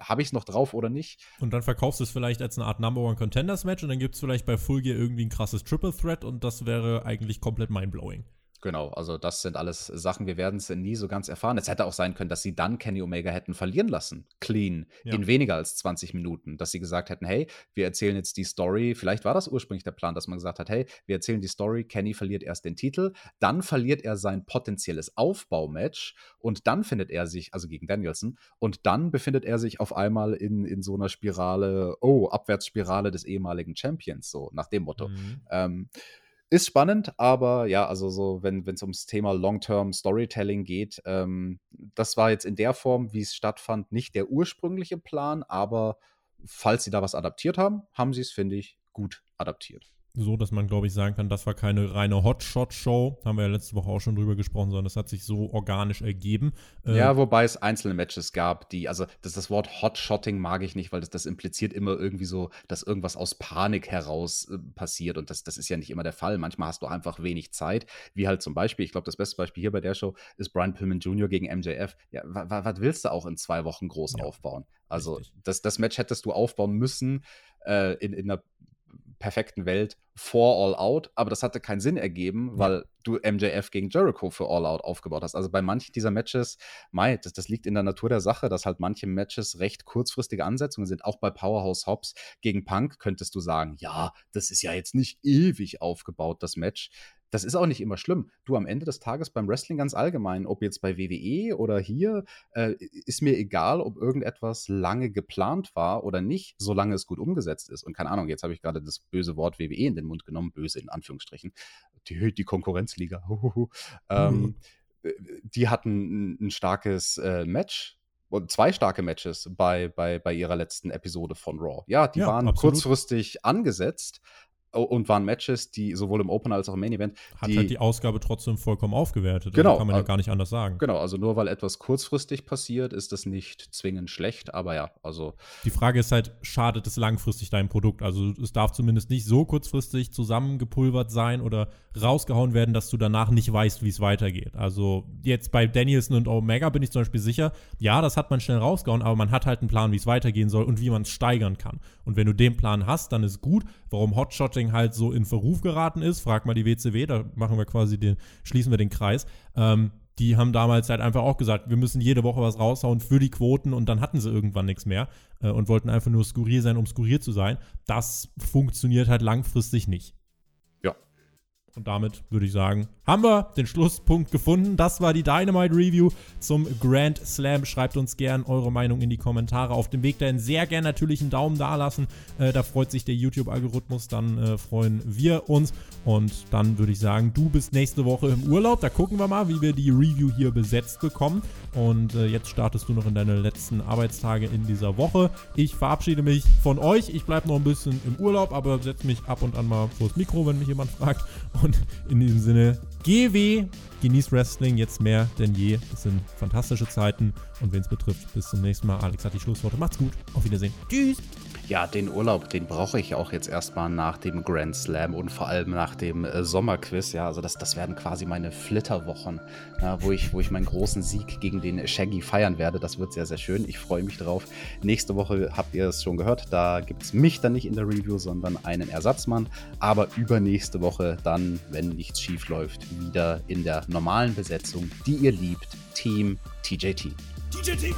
habe ich es noch drauf oder nicht? Und dann verkaufst du es vielleicht als eine Art Number One Contenders Match und dann gibt es vielleicht bei Full Gear irgendwie ein krasses Triple Threat und das wäre eigentlich komplett mindblowing. Genau, also das sind alles Sachen, wir werden es nie so ganz erfahren. Es hätte auch sein können, dass sie dann Kenny Omega hätten verlieren lassen, clean, Ja. in weniger als 20 Minuten. Dass sie gesagt hätten, hey, wir erzählen jetzt die Story. Vielleicht war das ursprünglich der Plan, dass man gesagt hat, hey, wir erzählen die Story, Kenny verliert erst den Titel, dann verliert er sein potenzielles Aufbaumatch und dann findet er sich, also gegen Danielson, und dann befindet er sich auf einmal in, in so einer Spirale, oh, Abwärtsspirale des ehemaligen Champions, so nach dem Motto. Mhm. Ähm, ist spannend, aber ja, also so, wenn es ums Thema Long-Term Storytelling geht, ähm, das war jetzt in der Form, wie es stattfand, nicht der ursprüngliche Plan, aber falls sie da was adaptiert haben, haben sie es, finde ich, gut adaptiert. So, dass man, glaube ich, sagen kann, das war keine reine Hotshot-Show. Haben wir ja letzte Woche auch schon drüber gesprochen, sondern das hat sich so organisch ergeben. Äh, Ja, wobei es einzelne Matches gab, die, also das, das Wort Hotshotting mag ich nicht, weil das, das impliziert immer irgendwie so, dass irgendwas aus Panik heraus äh, passiert und das, das ist ja nicht immer der Fall. Manchmal hast du einfach wenig Zeit, wie halt zum Beispiel, ich glaube, das beste Beispiel hier bei der Show ist Brian Pillman Jr. gegen MJF. Ja, wa- wa- was willst du auch in zwei Wochen groß Ja, aufbauen? Also richtig. das, das Match hättest du aufbauen müssen äh, in, in einer perfekten Welt vor All Out, aber das hatte keinen Sinn ergeben, weil du MJF gegen Jericho für All Out aufgebaut hast. Also bei manchen dieser Matches, mei, das, das liegt in der Natur der Sache, dass halt manche Matches recht kurzfristige Ansetzungen sind. Auch bei Powerhouse Hobbs gegen Punk könntest du sagen, ja, das ist ja jetzt nicht ewig aufgebaut, das Match. Das ist auch nicht immer schlimm. Du am Ende des Tages beim Wrestling ganz allgemein, ob jetzt bei WWE oder hier, äh, ist mir egal, ob irgendetwas lange geplant war oder nicht, solange es gut umgesetzt ist. Und keine Ahnung, jetzt habe ich gerade das böse Wort WWE in den Mund genommen, böse in Anführungsstrichen. Die, die Konkurrenzliga. Ähm, äh, die hatten ein, ein starkes äh, Match. Und zwei starke Matches bei, bei, bei ihrer letzten Episode von Raw. Ja, die Ja, waren absolut. kurzfristig angesetzt und waren Matches, die sowohl im Opener als auch im Main Event Hat die, halt die Ausgabe trotzdem vollkommen aufgewertet. Genau, Also kann man ja äh, gar nicht anders sagen. Genau, also nur weil etwas kurzfristig passiert, ist das nicht zwingend schlecht, aber ja, also Die Frage ist halt, schadet es langfristig deinem Produkt? Also es darf zumindest nicht so kurzfristig zusammengepulvert sein oder rausgehauen werden, dass du danach nicht weißt, wie es weitergeht. Also jetzt bei Danielson und Omega bin ich zum Beispiel sicher, ja, das hat man schnell rausgehauen, aber man hat halt einen Plan, wie es weitergehen soll und wie man es steigern kann. Und wenn du den Plan hast, dann ist gut. Warum Hotshotting halt so in Verruf geraten ist, frag mal die WCW, da machen wir quasi den, schließen wir den Kreis. Ähm, die haben damals halt einfach auch gesagt, wir müssen jede Woche was raushauen für die Quoten und dann hatten sie irgendwann nichts mehr äh, und wollten einfach nur skurril sein, um skurril zu sein. Das funktioniert halt langfristig nicht. Und damit würde ich sagen, haben wir den Schlusspunkt gefunden. Das war die Dynamite Review zum Grand Slam. Schreibt uns gern eure Meinung in die Kommentare. Auf dem Weg dahin sehr gern natürlich einen Daumen da lassen. Äh, da freut sich der YouTube-Algorithmus. Dann äh, freuen wir uns. Und dann würde ich sagen, du bist nächste Woche im Urlaub. Da gucken wir mal, wie wir die Review hier besetzt bekommen. Und äh, jetzt startest du noch in deine letzten Arbeitstage in dieser Woche. Ich verabschiede mich von euch. Ich bleibe noch ein bisschen im Urlaub, aber setze mich ab und an mal vors Mikro, wenn mich jemand fragt. Und in diesem Sinne, GW, genießt Wrestling jetzt mehr denn je. Es sind fantastische Zeiten. Und wen es betrifft, bis zum nächsten Mal. Alex hat die Schlussworte. Macht's gut. Auf Wiedersehen. Tschüss. Ja, den Urlaub, den brauche ich auch jetzt erstmal nach dem Grand Slam und vor allem nach dem äh, Sommerquiz. Ja, also das, das werden quasi meine Flitterwochen, ja, wo, ich, wo ich meinen großen Sieg gegen den Shaggy feiern werde. Das wird sehr, sehr schön. Ich freue mich drauf. Nächste Woche habt ihr es schon gehört. Da gibt es mich dann nicht in der Review, sondern einen Ersatzmann. Aber übernächste Woche dann, wenn nichts schief läuft, wieder in der normalen Besetzung, die ihr liebt. Team TJT. TJT!